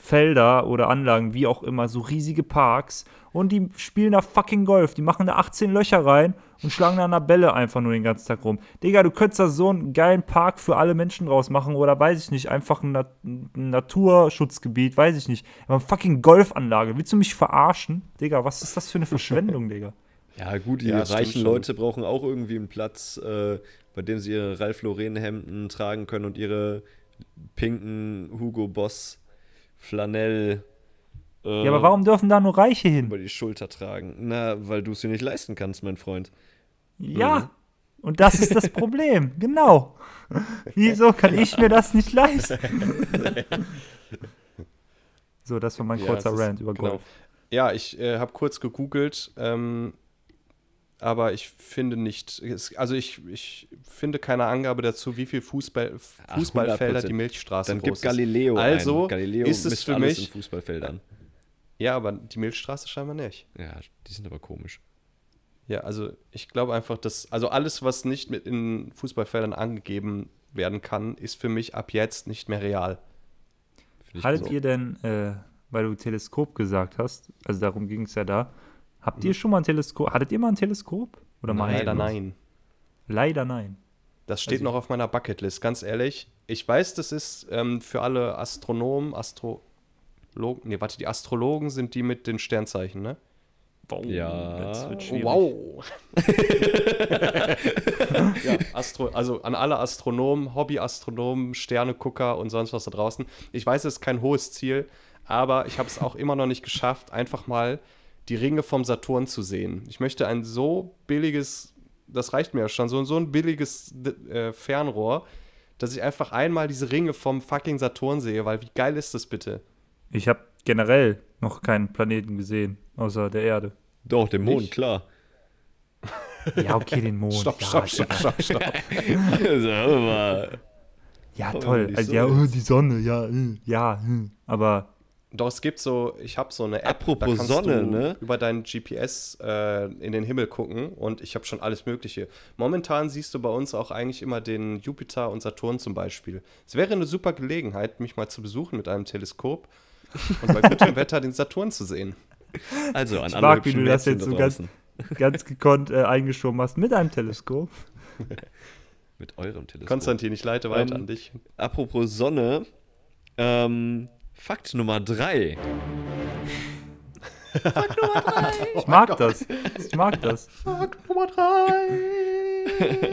Felder oder Anlagen, wie auch immer, so riesige Parks. Und die spielen da fucking Golf. Die machen da 18 Löcher rein und schlagen da an der Bälle einfach nur den ganzen Tag rum. Digga, du könntest da so einen geilen Park für alle Menschen draus machen oder weiß ich nicht, einfach ein, Nat ein Naturschutzgebiet, weiß ich nicht. Aber eine fucking Golfanlage. Willst du mich verarschen? Digga, was ist das für eine Verschwendung, Digga? Ja, gut, die Ja, reichen schon. Leute brauchen auch irgendwie einen Platz, äh, bei dem sie ihre Ralph Lauren Hemden tragen können und ihre pinken Hugo Boss Flanell äh, Ja, aber warum dürfen da nur Reiche hin? über die Schulter tragen? Na, weil du es dir nicht leisten kannst, mein Freund. Ja, und das ist das Problem, genau. Wieso kann ich mir das nicht leisten? so, das war mein Ja, kurzer ist- Rant über genau. Golf. Ja, ich äh, habe kurz gegoogelt, ähm, aber ich finde nicht, also ich, ich finde keine Angabe dazu, wie viel Fußball, Fußballfelder 100%. die Milchstraße Dann groß gibt ist. Galileo Also ein. Galileo ist es für mich- in Fußballfeldern. Ja, aber die Milchstraße scheinbar nicht. Ja, die sind aber komisch. Ja, also ich glaube einfach, dass, also alles, was nicht mit in Fußballfeldern angegeben werden kann, ist für mich ab jetzt nicht mehr real. Haltet gut. ihr denn, äh, weil du Teleskop gesagt hast, also darum ging es ja da, habt ihr schon mal ein Teleskop, hattet ihr mal ein Teleskop? Oder mal Nein. Leider nein. Leider nein. Das steht Also- noch auf meiner Bucketlist, ganz ehrlich. Ich weiß, das ist ähm, für alle Astronomen, Astrologen, nee, warte, die Astrologen sind die mit den Sternzeichen, ne? Ja. Wird schwierig. Wow. ja, Astro, also an alle Astronomen, Hobbyastronomen, Sternegucker und sonst was da draußen. Ich weiß, es ist kein hohes Ziel, aber ich habe es auch immer noch nicht geschafft, einfach mal die Ringe vom Saturn zu sehen. Ich möchte ein so billiges, das reicht mir ja schon, so, so ein billiges äh, Fernrohr, dass ich einfach einmal diese Ringe vom fucking Saturn sehe, weil wie geil ist das bitte? Ich habe generell noch keinen Planeten gesehen, außer der Erde. Doch, den Mond, Nicht? klar. Ja, okay, den Mond. Stopp, ja, stopp, stopp, stopp, stopp. Mal. Ja, Oh, toll. die Also, ja, Sonne. äh, die Sonne, ja, äh, ja, hm. aber Doch, es gibt so, ich habe so eine App, Apropos Sonne, du ne? über deinen GPS äh, in den Himmel gucken und ich habe schon alles Mögliche. Momentan siehst du bei uns auch eigentlich immer den Jupiter und Saturn zum Beispiel. Es wäre eine super Gelegenheit, mich mal zu besuchen mit einem Teleskop und bei gutem Wetter den Saturn zu sehen. Also, an Ich mag, wie du das jetzt da so ganz- ganz gekonnt äh, eingeschoben hast mit einem Teleskop. Mit eurem Teleskop. Konstantin, ich leite weiter Ähm, an dich. Apropos Sonne, ähm, Fakt Nummer 3. Ich mag das. Ich mag das. Fakt Nummer drei.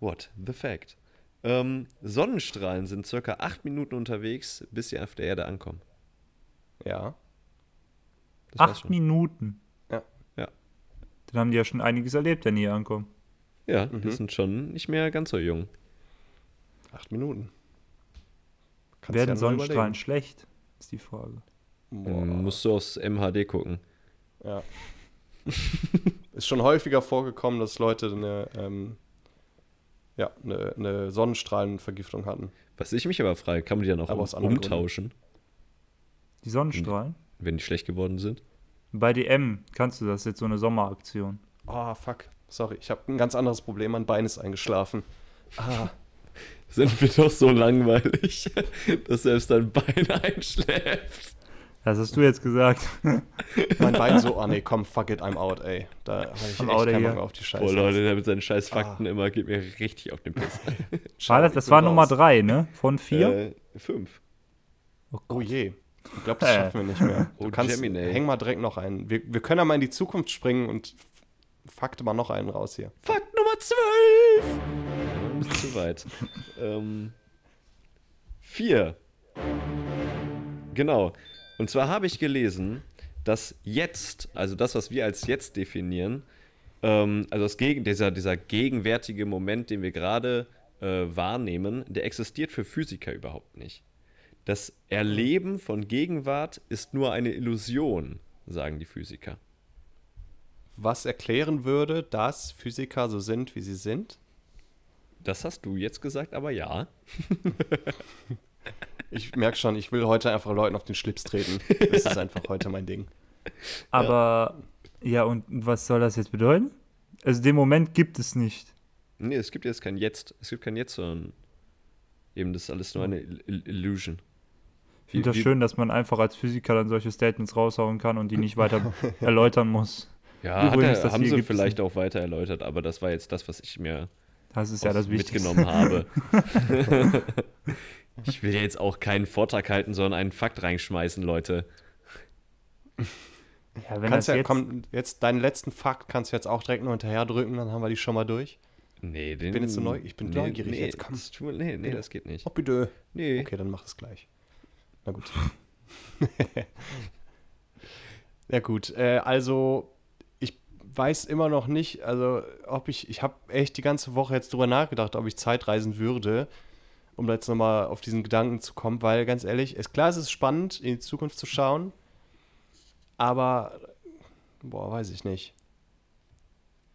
What? The fact. Ähm, Sonnenstrahlen sind circa 8 Minuten unterwegs, bis sie auf der Erde ankommen. ja, Das Acht. Minuten. Ja. Ja. Dann haben die ja schon einiges erlebt, wenn die hier ankommen. Ja, Mhm. die sind schon nicht mehr ganz so jung. acht Minuten. Kannst Werden ja Sonnenstrahlen schlecht? Ist die Frage. Boah. Hm, Musst du aufs MHD gucken. Ja. ist schon häufiger vorgekommen, dass Leute eine, ähm, ja, eine, eine Sonnenstrahlenvergiftung hatten. Was ich mich aber frage, kann man die dann auch um, umtauschen, Die Sonnenstrahlen? wenn die schlecht geworden sind? Bei DM kannst du das jetzt so eine Sommeraktion. Oh, fuck. Sorry, ich habe ein ganz anderes Problem. Mein Bein ist eingeschlafen. Ah, Sind wir doch so langweilig, dass selbst dein Bein einschläft. Das hast du jetzt gesagt. mein Bein so, oh nee, komm, fuck it, I'm out, ey. Da habe ich I'm echt keinen Bock auf die Scheiße. Boah, Leute, der mit seinen scheiß Fakten Ah. immer geht mir richtig auf den Piss. War das, das war Nummer drei, ne? Von vier? Äh, fünf. Oh je. Ich glaube, das Äh. schaffen wir nicht mehr. Du Oh, kannst, Gemini. häng mal direkt noch einen. Wir, wir können ja mal in die Zukunft springen und f- fakte mal noch einen raus hier. Fakt Nummer 12! Ein bisschen zu weit. ähm, vier. Genau. Und zwar habe ich gelesen, dass jetzt, also das, was wir als jetzt definieren, ähm, also das Gegen, dieser, dieser gegenwärtige Moment, den wir gerade äh, wahrnehmen, der existiert für Physiker überhaupt nicht. Das Erleben von Gegenwart ist nur eine Illusion, sagen die Physiker. Was erklären würde, dass Physiker so sind, wie sie sind? Das hast du jetzt gesagt, aber ja. Ich merke schon, ich will heute einfach Leuten auf den Schlips treten. Das ist einfach heute mein Ding. Aber, ja. und was soll das jetzt bedeuten? Also den Moment gibt es nicht. Nee, es gibt jetzt kein Jetzt. Es gibt kein Jetzt, sondern eben das ist alles nur eine Il Il Illusion. Ich finde das schön, dass man einfach als Physiker dann solche Statements raushauen kann und die nicht weiter erläutern muss. Ja, hat Übrigens, er, das haben sie vielleicht auch weiter erläutert, aber das war jetzt das, was ich mir Das ist ja das Wichtigste. mitgenommen habe. ich will ja jetzt auch keinen Vortrag halten, sondern einen Fakt reinschmeißen, Leute. Ja, wenn kannst das ja, jetzt, komm, jetzt deinen letzten Fakt kannst du jetzt auch direkt noch hinterher drücken, dann haben wir die schon mal durch. Nee, den, bin jetzt so neu- ich bin neugierig nee, jetzt, komm. Das mir- nee, nee, das geht nicht. Oh, bitte. Nee. Okay, dann mach es gleich. Na gut. ja gut, äh, also ich weiß immer noch nicht, also ob ich, ich habe echt die ganze Woche jetzt drüber nachgedacht, ob ich Zeitreisen würde, um da jetzt nochmal auf diesen Gedanken zu kommen, weil ganz ehrlich, ist klar, es ist spannend, in die Zukunft zu schauen, aber, boah, weiß ich nicht.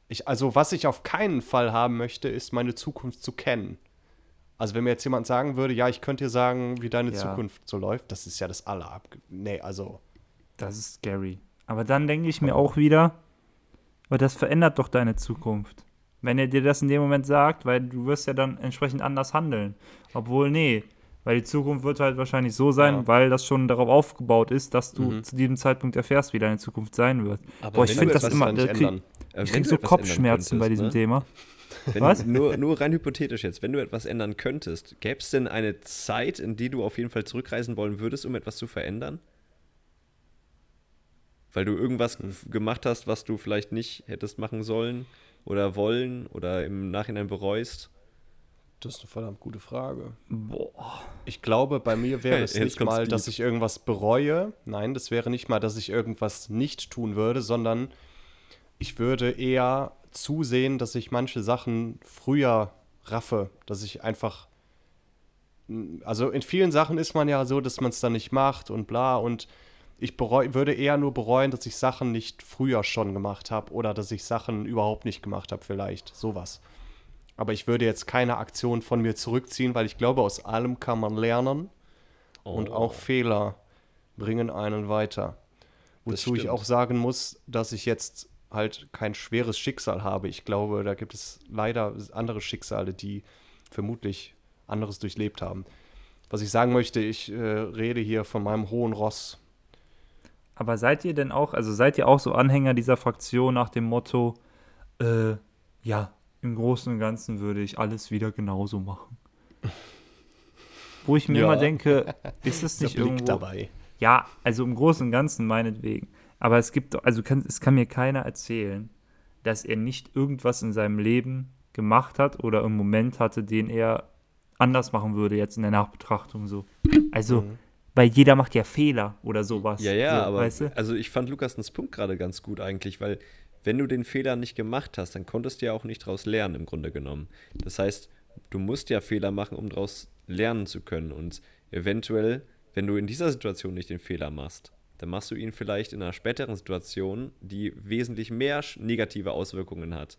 Ich, also was ich auf keinen Fall haben möchte, ist meine Zukunft zu kennen. Also wenn mir jetzt jemand sagen würde, ja, ich könnte dir sagen, wie deine Ja. Zukunft so läuft, das ist ja das Allerab... Nee, also... das ist scary. Aber dann denke ich mir auch wieder, aber das verändert doch deine Zukunft. Wenn er dir das in dem Moment sagt, weil du wirst ja dann entsprechend anders handeln. Obwohl, nee, weil die Zukunft wird halt wahrscheinlich so sein, Ja. weil das schon darauf aufgebaut ist, dass du Mhm. zu diesem Zeitpunkt erfährst, wie deine Zukunft sein wird. Aber Boah, ich finde das immer, da krieg. Äh, ich krieg so Kopfschmerzen bei könntest, diesem ne? Thema. Wenn, Was? Nur, nur rein hypothetisch jetzt, wenn du etwas ändern könntest, gäbe es denn eine Zeit, in die du auf jeden Fall zurückreisen wollen würdest, um etwas zu verändern? Weil du irgendwas gemacht hast, was du vielleicht nicht hättest machen sollen oder wollen oder im Nachhinein bereust? Das ist eine verdammt gute Frage. Boah. Ich glaube, bei mir wäre es Jetzt nicht mal, deep. dass ich irgendwas bereue. Nein, das wäre nicht mal, dass ich irgendwas nicht tun würde, sondern ich würde eher zusehen, dass ich manche Sachen früher raffe, dass ich einfach also in vielen Sachen ist man ja so, dass man es dann nicht macht und bla und ich bereu, würde eher nur bereuen, dass ich Sachen nicht früher schon gemacht habe oder dass ich Sachen überhaupt nicht gemacht habe vielleicht, sowas. Aber ich würde jetzt keine Aktion von mir zurückziehen, weil ich glaube, aus allem kann man lernen und Oh. auch Fehler bringen einen weiter. Wozu ich auch sagen muss, dass ich jetzt halt kein schweres Schicksal habe. Ich glaube, da gibt es leider andere Schicksale, die vermutlich anderes durchlebt haben. Was ich sagen möchte, ich äh, rede hier von meinem hohen Ross. Aber seid ihr denn auch, also seid ihr auch so Anhänger dieser Fraktion nach dem Motto, äh, ja, im Großen und Ganzen würde ich alles wieder genauso machen? Wo ich mir Ja. immer denke, ist es nicht irgendwo. dabei. Ja, also im Großen und Ganzen meinetwegen. Aber es gibt, doch- also kann, es kann mir keiner erzählen, dass er nicht irgendwas in seinem Leben gemacht hat oder einen Moment hatte, den er anders machen würde, jetzt in der Nachbetrachtung so. Also, weil jeder macht ja Fehler oder sowas. Ja, ja, so, aber Weißt du? also ich fand Lukasens Punkt gerade ganz gut eigentlich, weil wenn du den Fehler nicht gemacht hast, dann konntest du ja auch nicht daraus lernen im Grunde genommen. Das heißt, du musst ja Fehler machen, um daraus lernen zu können und eventuell, wenn du in dieser Situation nicht den Fehler machst, dann machst du ihn vielleicht in einer späteren Situation, die wesentlich mehr negative Auswirkungen hat.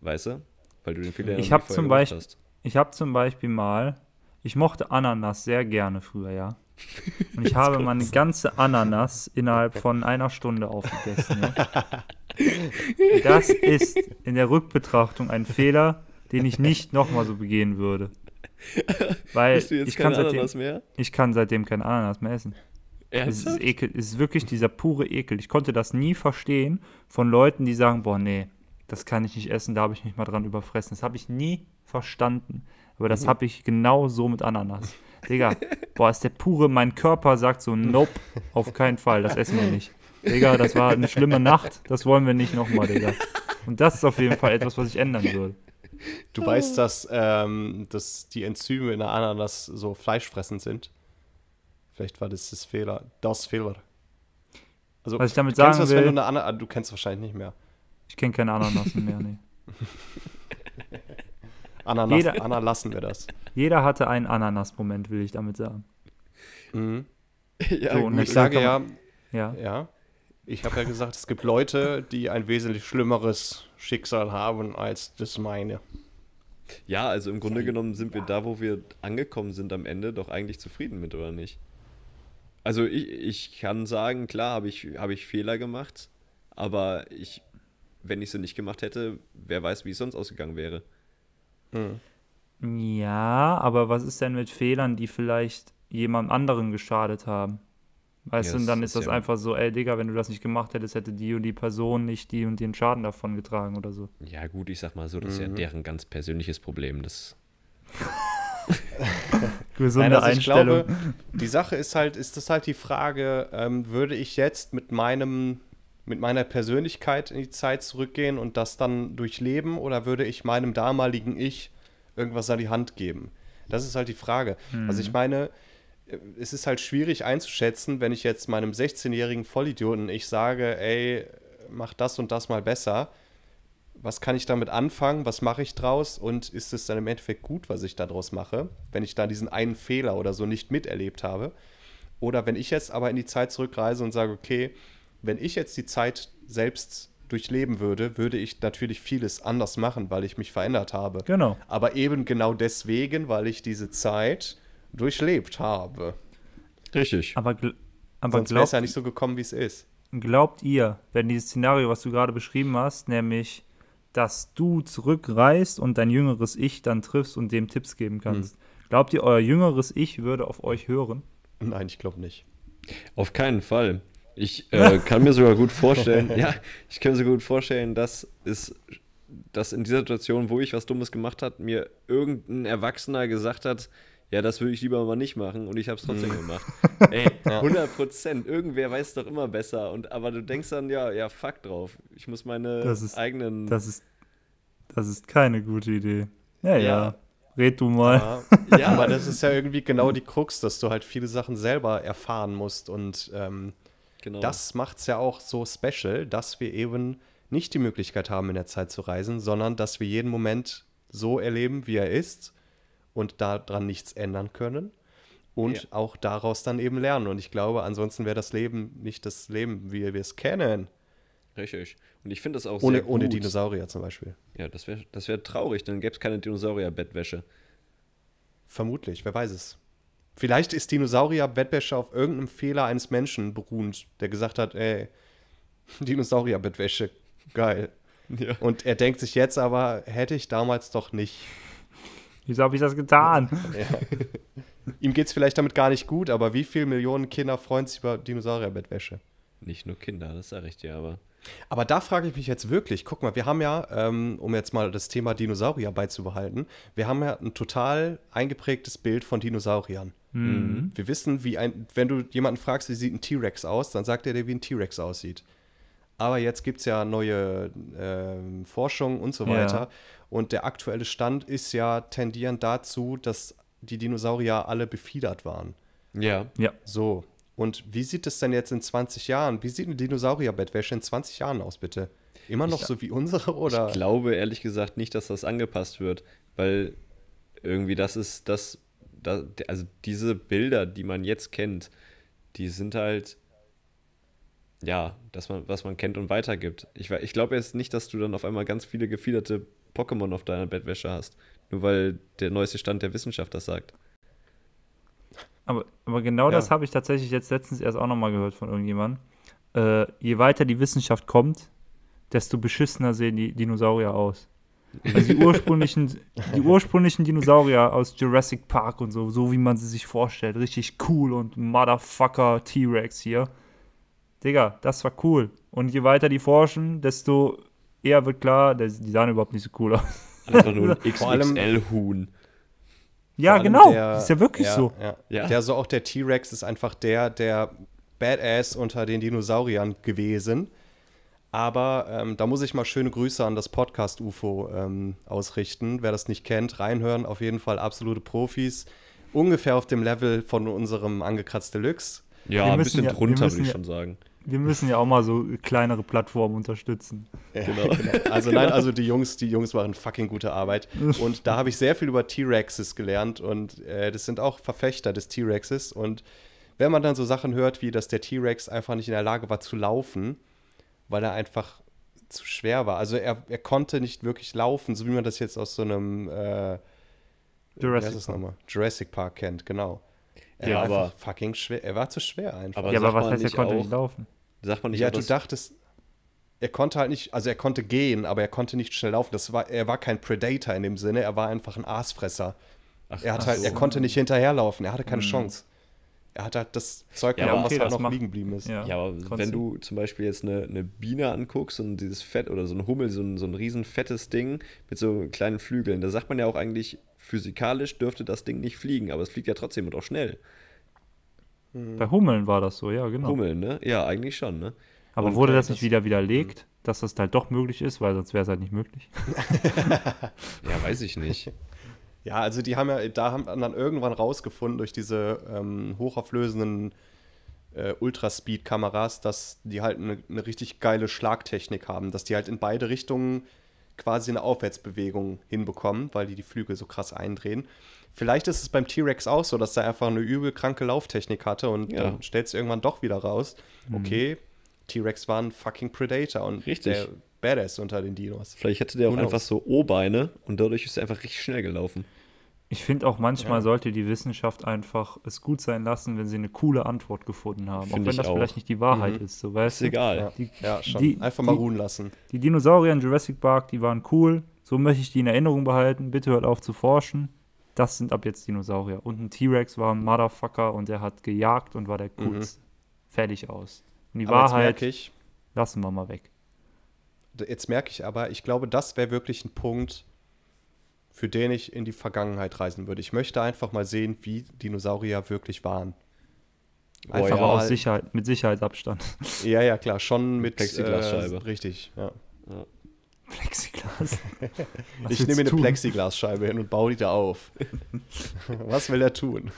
Weißt du? Weil du den Fehler Ich nicht vorher zum gemacht Beispiel- hast. Ich habe zum Beispiel mal, ich mochte Ananas sehr gerne früher, ja. Und ich habe meine ganze Ananas innerhalb von einer Stunde aufgegessen. Ja. Das ist in der Rückbetrachtung ein Fehler, den ich nicht nochmal so begehen würde. Weil Bist du jetzt ich kann, seitdem, ich kann seitdem kein Ananas mehr essen. Es ist ekel, es ist wirklich dieser pure Ekel. Ich konnte das nie verstehen von Leuten, die sagen, boah, nee, das kann ich nicht essen, da habe ich mich mal dran überfressen. Das habe ich nie verstanden. Aber Mhm. das habe ich genau so mit Ananas. Digga, boah, ist der pure, mein Körper sagt so, nope, auf keinen Fall, das essen wir nicht. Digga, das war eine schlimme Nacht, das wollen wir nicht nochmal, Digga. Und das ist auf jeden Fall etwas, was ich ändern würde. Du weißt, dass, ähm, dass die Enzyme in der Ananas so fleischfressend sind. Vielleicht war das das Fehler. Das Fehler. Also, Was ich damit du kennst sagen wenn will- du eine Ana du kennst wahrscheinlich nicht mehr. Ich kenne keine Ananasen mehr, nee. Ananas, Jeder- Anna lassen wir das. Jeder hatte einen Ananas-Moment, will ich damit sagen. Mhm. Ja, So, Ich sage ja, Ja. ja, ich habe ja gesagt, es gibt Leute, die ein wesentlich schlimmeres Schicksal haben als das meine. ja, also im Grunde genommen sind wir da, wo wir angekommen sind am Ende, doch eigentlich zufrieden mit, oder nicht? Also ich, ich kann sagen, klar habe ich, habe ich Fehler gemacht, aber ich, wenn ich sie nicht gemacht hätte, wer weiß, wie es sonst ausgegangen wäre. Ja, aber was ist denn mit Fehlern, die vielleicht jemand anderen geschadet haben? Weißt Ja, du, und dann ist das ja- einfach so, ey Digga, wenn du das nicht gemacht hättest, hätte die und die Person nicht die und den Schaden davon getragen oder so. Ja, gut, ich sag mal so, das ist ja deren ganz persönliches Problem. Das, Gesunde Nein, also ich Einstellung. glaube, die Sache ist halt, ist das halt die Frage, ähm, würde ich jetzt mit meinem, mit meiner Persönlichkeit in die Zeit zurückgehen und das dann durchleben oder würde ich meinem damaligen Ich irgendwas an die Hand geben? Das ist halt die Frage. Also ich meine, es ist halt schwierig einzuschätzen, wenn ich jetzt meinem 16-jährigen Vollidioten ich sage, ey, mach das und das mal besser. Was kann ich damit anfangen? Was mache ich draus? Und ist es dann im Endeffekt gut, was ich daraus mache, wenn ich da diesen einen Fehler oder so nicht miterlebt habe? Oder wenn ich jetzt aber in die Zeit zurückreise und sage, okay, wenn ich jetzt die Zeit selbst durchleben würde, würde ich natürlich vieles anders machen, weil ich mich verändert habe. Genau. Aber eben genau deswegen, weil ich diese Zeit durchlebt habe. richtig. Aber, gl aber Sonst wäre glaubt, es ja nicht so gekommen, wie es ist. glaubt ihr, wenn dieses Szenario, was du gerade beschrieben hast, nämlich, dass du zurückreist und dein jüngeres Ich dann triffst und dem Tipps geben kannst, glaubt ihr, euer jüngeres Ich würde auf euch hören? Nein, ich glaube nicht. Auf keinen Fall. Ich äh, kann mir sogar gut vorstellen, ja, ich kann mir sogar gut vorstellen, dass es, dass in dieser Situation, wo ich was Dummes gemacht habe, mir irgendein Erwachsener gesagt hat, ja, das würde ich lieber mal nicht machen und ich habe es trotzdem gemacht. Ey, 100 Prozent. Irgendwer weiß es doch immer besser. Und aber du denkst dann, ja, ja, fuck drauf. Ich muss meine Das ist- eigenen. Das ist, das ist keine gute Idee. Ja, ja. Ja. Red du mal. Ja, Ja. aber das ist ja irgendwie genau die Krux, dass du halt viele Sachen selber erfahren musst. Und ähm, genau. das macht es ja auch so special, dass wir eben nicht die Möglichkeit haben, in der Zeit zu reisen, sondern dass wir jeden Moment so erleben, wie er ist und daran nichts ändern können. Und Ja. auch daraus dann eben lernen. Und ich glaube, ansonsten wäre das Leben nicht das Leben, wie wir es kennen. Richtig. Und ich finde das auch Ohne, sehr ohne gut. Dinosaurier zum Beispiel. Ja, das wäre das wär traurig, dann gäbe es keine Dinosaurier-Bettwäsche. Vermutlich, wer weiß es. Vielleicht ist Dinosaurier-Bettwäsche auf irgendeinem Fehler eines Menschen beruhend, der gesagt hat, ey, Dinosaurier-Bettwäsche, geil. Ja. Und er denkt sich jetzt aber, hätte ich damals doch nicht. Wieso habe ich das getan? Ihm geht es vielleicht damit gar nicht gut, aber wie viele Millionen Kinder freuen sich über Dinosaurier-Bettwäsche? Nicht nur Kinder, das sage ich dir aber. Aber da frage ich mich jetzt wirklich, guck mal, wir haben ja, ähm, um jetzt mal das Thema Dinosaurier beizubehalten, wir haben ja ein total eingeprägtes Bild von Dinosauriern. Mhm. Wir wissen, wie ein, wenn du jemanden fragst, wie sieht ein T-Rex aus, dann sagt er dir, wie ein T-Rex aussieht. Aber jetzt gibt es ja neue ähm, Forschung und so Ja. weiter. Und der aktuelle Stand ist ja tendierend dazu, dass die Dinosaurier alle befiedert waren. Ja, Ja. So. Und wie sieht es denn jetzt in 20 Jahren? Wie sieht eine Dinosaurierbettwäsche in 20 Jahren aus, bitte? Immer noch Ich- so wie unsere oder? ich glaube ehrlich gesagt nicht, dass das angepasst wird, weil irgendwie das ist das, da- also diese Bilder, die man jetzt kennt, die sind halt, ja, das man, was man kennt und weitergibt. Ich, ich glaube jetzt nicht, dass du dann auf einmal ganz viele gefiederte Pokémon auf deiner Bettwäsche hast, nur weil der neueste Stand der Wissenschaft das sagt. Aber, aber genau Ja. das habe ich tatsächlich jetzt letztens erst auch nochmal gehört von irgendjemandem. Äh, je weiter die Wissenschaft kommt, desto beschissener sehen die Dinosaurier aus. Also die ursprünglichen, die ursprünglichen Dinosaurier aus Jurassic Park und so, so wie man sie sich vorstellt, richtig cool und Motherfucker T-Rex hier. Digga, das war cool. Und je weiter die forschen, desto eher wird klar, die sahen überhaupt nicht so cool aus. Einfach nur ein Vor allem- XXL-Huhn. Ja, genau. der- ist ja wirklich ja, so. Ja. Ja. Der so auch der T-Rex ist einfach der, der Badass unter den Dinosauriern gewesen. Aber ähm, da muss ich mal schöne Grüße an das Podcast UFO ähm, ausrichten. Wer das nicht kennt, reinhören. Auf jeden Fall absolute Profis. Ungefähr auf dem Level von unserem Angekratzt Deluxe. Ja, ein bisschen ja- drunter, würde ich ja- schon sagen. Wir müssen ja auch mal so kleinere Plattformen unterstützen. Genau. Also nein, also die Jungs, die Jungs machen fucking gute Arbeit. Und da habe ich sehr viel über T-Rexes gelernt und äh, das sind auch Verfechter des T-Rexes. Und wenn man dann so Sachen hört, wie dass der T-Rex einfach nicht in der Lage war zu laufen, weil er einfach zu schwer war. Also er, er konnte nicht wirklich laufen, so wie man das jetzt aus so einem äh, wie heißt Jurassic Park. Jurassic Park kennt, genau. Er Ja, war aber- fucking schwer. Er war zu schwer einfach. Aber ja, aber was heißt, er konnte auch- nicht laufen? Sagt man nicht Ja, du dachtest, er konnte halt nicht, also er konnte gehen, aber er konnte nicht schnell laufen. Das war, er war kein Predator in dem Sinne, er war einfach ein Aasfresser. er, hat ach halt, so. er konnte nicht hinterherlaufen, er hatte keine Chance. Er hat halt das Zeug Ja, genommen, was okay, halt das noch macht- liegen geblieben ist. Ja, Ja, aber trotzdem. wenn du zum Beispiel jetzt eine, eine Biene anguckst und dieses Fett oder so ein Hummel, so ein, so ein riesen fettes Ding mit so kleinen Flügeln, da sagt man ja auch eigentlich, physikalisch dürfte das Ding nicht fliegen, aber es fliegt ja trotzdem und auch schnell. Bei Hummeln war das so, ja, genau. Hummeln, ne? Ja, eigentlich schon, ne? Aber Und, wurde äh, das nicht das- wieder widerlegt, dass das halt doch möglich ist, weil sonst wäre es halt nicht möglich? Ja, weiß ich nicht. Ja, also die haben ja, da haben dann irgendwann rausgefunden durch diese ähm, hochauflösenden äh, Ultraspeed-Kameras, dass die halt eine, eine richtig geile Schlagtechnik haben, dass die halt in beide Richtungen quasi eine Aufwärtsbewegung hinbekommen, weil die die Flügel so krass eindrehen. Vielleicht ist es beim T-Rex auch so, dass er einfach eine übel kranke Lauftechnik hatte und Ja. dann stellt es irgendwann doch wieder raus. Okay, T-Rex war ein fucking Predator und Richtig. der Badass unter den Dinos. Vielleicht hatte der auch einfach so O-Beine und dadurch ist er einfach richtig schnell gelaufen. Ich finde auch manchmal Ja. sollte die Wissenschaft einfach es gut sein lassen, wenn sie eine coole Antwort gefunden haben. Find auch wenn das auch. vielleicht nicht die Wahrheit Mhm. ist, so weißt Ist du? egal. Ja, Die- ja schon. die- einfach mal die- ruhen lassen. Die Dinosaurier in Jurassic Park, die waren cool. So möchte ich die in Erinnerung behalten. Bitte hört auf zu forschen. Das sind ab jetzt Dinosaurier. Und ein T-Rex war ein Motherfucker und der hat gejagt und war der coolste. Fertig aus. Und die Mhm. Aber jetzt Wahrheit merke ich, lassen wir mal weg. jetzt merke ich aber, ich glaube, das wäre wirklich ein Punkt, für den ich in die Vergangenheit reisen würde. Ich möchte einfach mal sehen, wie Dinosaurier wirklich waren. Einfach ja. Mal, aus Sicherheit, mit Sicherheitsabstand. Ja, ja, klar, schon mit Plexiglasscheibe. Äh, richtig, ja. Plexiglas. Was ich nehme mir eine tun? Plexiglasscheibe hin und baue die da auf. Was will er tun?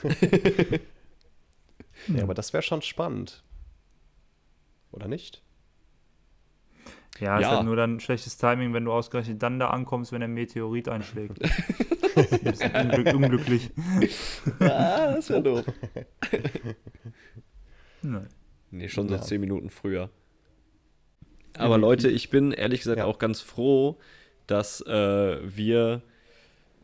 ja, aber das wäre schon spannend. Oder nicht? Ja, ist Ja. halt nur dann schlechtes Timing, wenn du ausgerechnet dann da ankommst, wenn der Meteorit einschlägt. Ein unglück, unglücklich. Ah, das wäre doof. Nein. Nee, schon so Ja. zehn Minuten früher. Aber Leute, ich bin ehrlich gesagt Ja. auch ganz froh, dass äh, wir,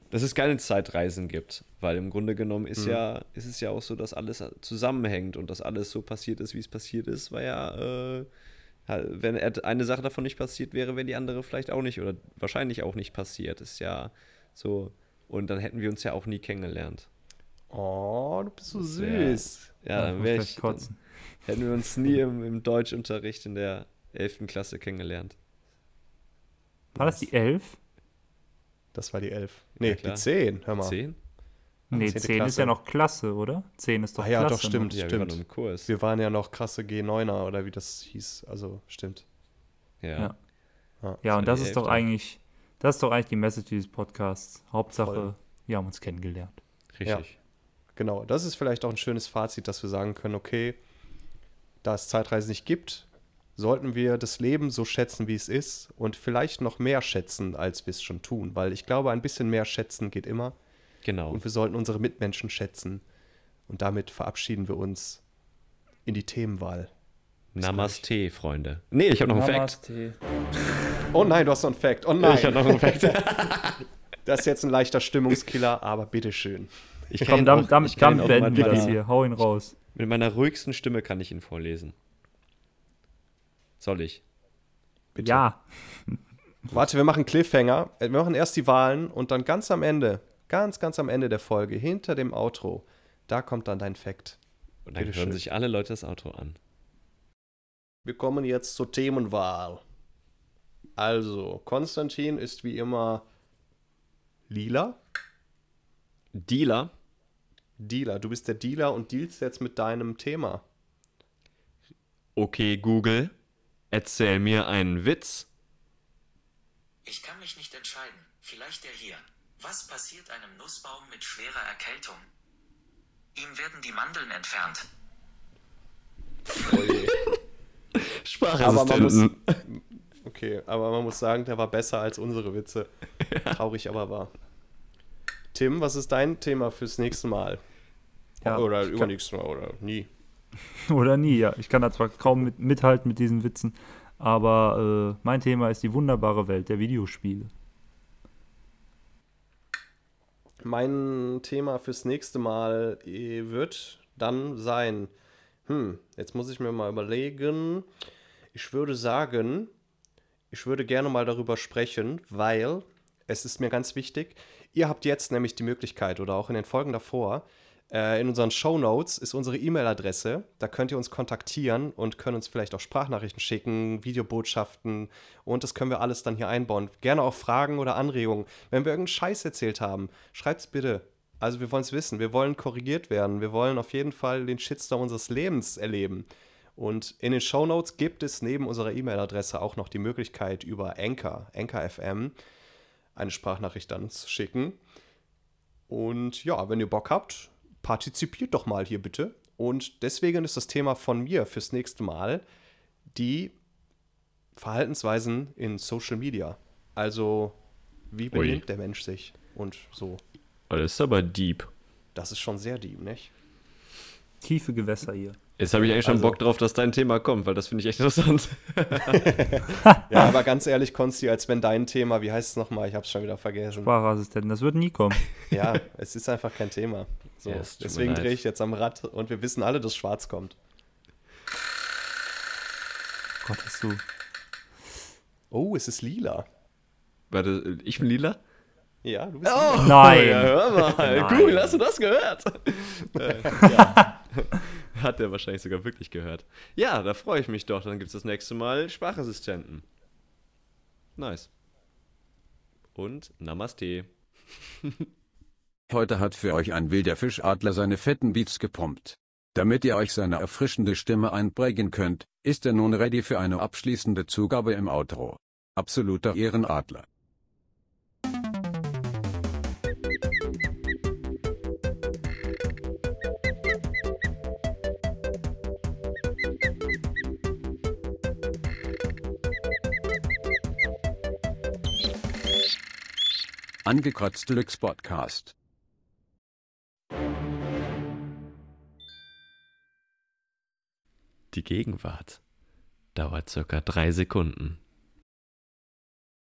dass es keine Zeitreisen gibt. Weil im Grunde genommen ist ja, ist es ja auch so, dass alles zusammenhängt und dass alles so passiert ist, wie es passiert ist, weil ja, äh, wenn eine Sache davon nicht passiert wäre, wäre die andere vielleicht auch nicht oder wahrscheinlich auch nicht passiert. Ist ja so. Und dann hätten wir uns ja auch nie kennengelernt. Oh, du bist so Das wär- süß. Ja, dann wäre ich, dann kotzen. hätten wir uns nie im, im Deutschunterricht in der 11. Klasse kennengelernt. War das die 11? Das war die 11. Nee, Ja, die 10, hör mal. 10? Nee, 10. 10 ist ja noch Klasse, oder? 10 ist doch Ah ja, Klasse. doch, stimmt. Ja, wir stimmt. waren im Kurs. Wir waren ja noch krasse G9er oder wie das hieß. Also, stimmt. ja. Ja. Ja. Ja, und das ist doch 11. eigentlich, das ist doch eigentlich die Message dieses Podcasts. Hauptsache, Voll. wir haben uns kennengelernt. richtig. Genau, das ist vielleicht auch ein schönes Fazit, dass wir sagen können, okay, da es Zeitreisen nicht gibt, sollten wir das Leben so schätzen, wie es ist und vielleicht noch mehr schätzen, als wir es schon tun, weil ich glaube, ein bisschen mehr schätzen geht immer Genau. und wir sollten unsere Mitmenschen schätzen und damit verabschieden wir uns in die Themenwahl. Namaste, Freunde. Nee, ich habe noch einen Fact. Oh nein, du hast noch einen Fact. Oh nein, Ich habe noch einen Fact. das ist jetzt ein leichter Stimmungskiller, aber bitteschön. Ich kann damit, auch- damit, ich kann ihn damit auch beenden wir mit das meiner- hier. Hau ihn raus. Mit meiner ruhigsten Stimme kann ich ihn vorlesen. Soll ich? Bitte. Ja, Warte, wir machen Cliffhanger. Wir machen erst die Wahlen und dann ganz am Ende, ganz, ganz am Ende der Folge, hinter dem Outro, da kommt dann dein Fact. Und dann hören sich alle Leute das Auto an. Wir kommen jetzt zur Themenwahl. Also, Konstantin ist wie immer lila. Dealer, Dealer. Du bist der Dealer und dealst jetzt mit deinem Thema. okay, Google, erzähl mir einen Witz. Ich kann mich nicht entscheiden. Vielleicht der hier. Was passiert einem Nussbaum mit schwerer Erkältung? Ihm werden die Mandeln entfernt. Aber man muss, okay, aber man muss sagen, der war besser als unsere Witze. Traurig aber wahr. Tim, was ist dein Thema fürs nächste Mal? Ja, oder übernächstes Mal oder nie. oder nie, ja. Ich kann da zwar kaum mit, mithalten mit diesen Witzen, aber äh, mein Thema ist die wunderbare Welt der Videospiele. Mein Thema fürs nächste Mal äh, wird dann sein, hm, jetzt muss ich mir mal überlegen. Ich würde sagen, ich würde gerne mal darüber sprechen, weil es ist mir ganz wichtig. Ihr habt jetzt nämlich die Möglichkeit oder auch in den Folgen davor, äh, in unseren Show Notes ist unsere E-Mail-Adresse. Da könnt ihr uns kontaktieren und können uns vielleicht auch Sprachnachrichten schicken, Videobotschaften und das können wir alles dann hier einbauen. Gerne auch Fragen oder Anregungen. Wenn wir irgendeinen Scheiß erzählt haben, schreibt's bitte. Also wir wollen es wissen. Wir wollen korrigiert werden. Wir wollen auf jeden Fall den Shitstorm unseres Lebens erleben. Und in den Show Notes gibt es neben unserer E-Mail-Adresse auch noch die Möglichkeit, über Anchor, Anchor FM, eine Sprachnachricht dann zu schicken. Und ja, wenn ihr Bock habt, partizipiert doch mal hier bitte. Und deswegen ist das Thema von mir fürs nächste Mal die Verhaltensweisen in Social Media. Also, wie Ui. benimmt der Mensch sich? Und so. Oh, das ist aber deep. Das ist schon sehr deep, nicht? Tiefe Gewässer hier. Jetzt habe ich eigentlich schon Also- Bock drauf, dass dein Thema kommt, weil das finde ich echt interessant. Ja, aber ganz ehrlich, Konsti, als wenn dein Thema, wie heißt es nochmal? Ich hab's schon wieder vergessen. Sprachassistenten, das wird nie kommen. Ja, es ist einfach kein Thema. So, Ja, es tut mir deswegen drehe ich jetzt am Rad und wir wissen alle, dass schwarz kommt. Gott, hast du. Oh, es ist lila. Warte, ich bin lila? Ja, du bist Oh, lila. Nein. ja, hör mal. Nein. Cool, hast du das gehört? Hat er wahrscheinlich sogar wirklich gehört. Ja, da freue ich mich doch. Dann gibt es das nächste Mal Sprachassistenten. Nice. Und Namaste. Heute hat für euch ein wilder Fischadler seine fetten Beats gepumpt. Damit ihr euch seine erfrischende Stimme einprägen könnt, ist er nun ready für eine abschließende Zugabe im Outro. Absoluter Ehrenadler. Angekratzt Lux Podcast. Die Gegenwart dauert circa drei Sekunden.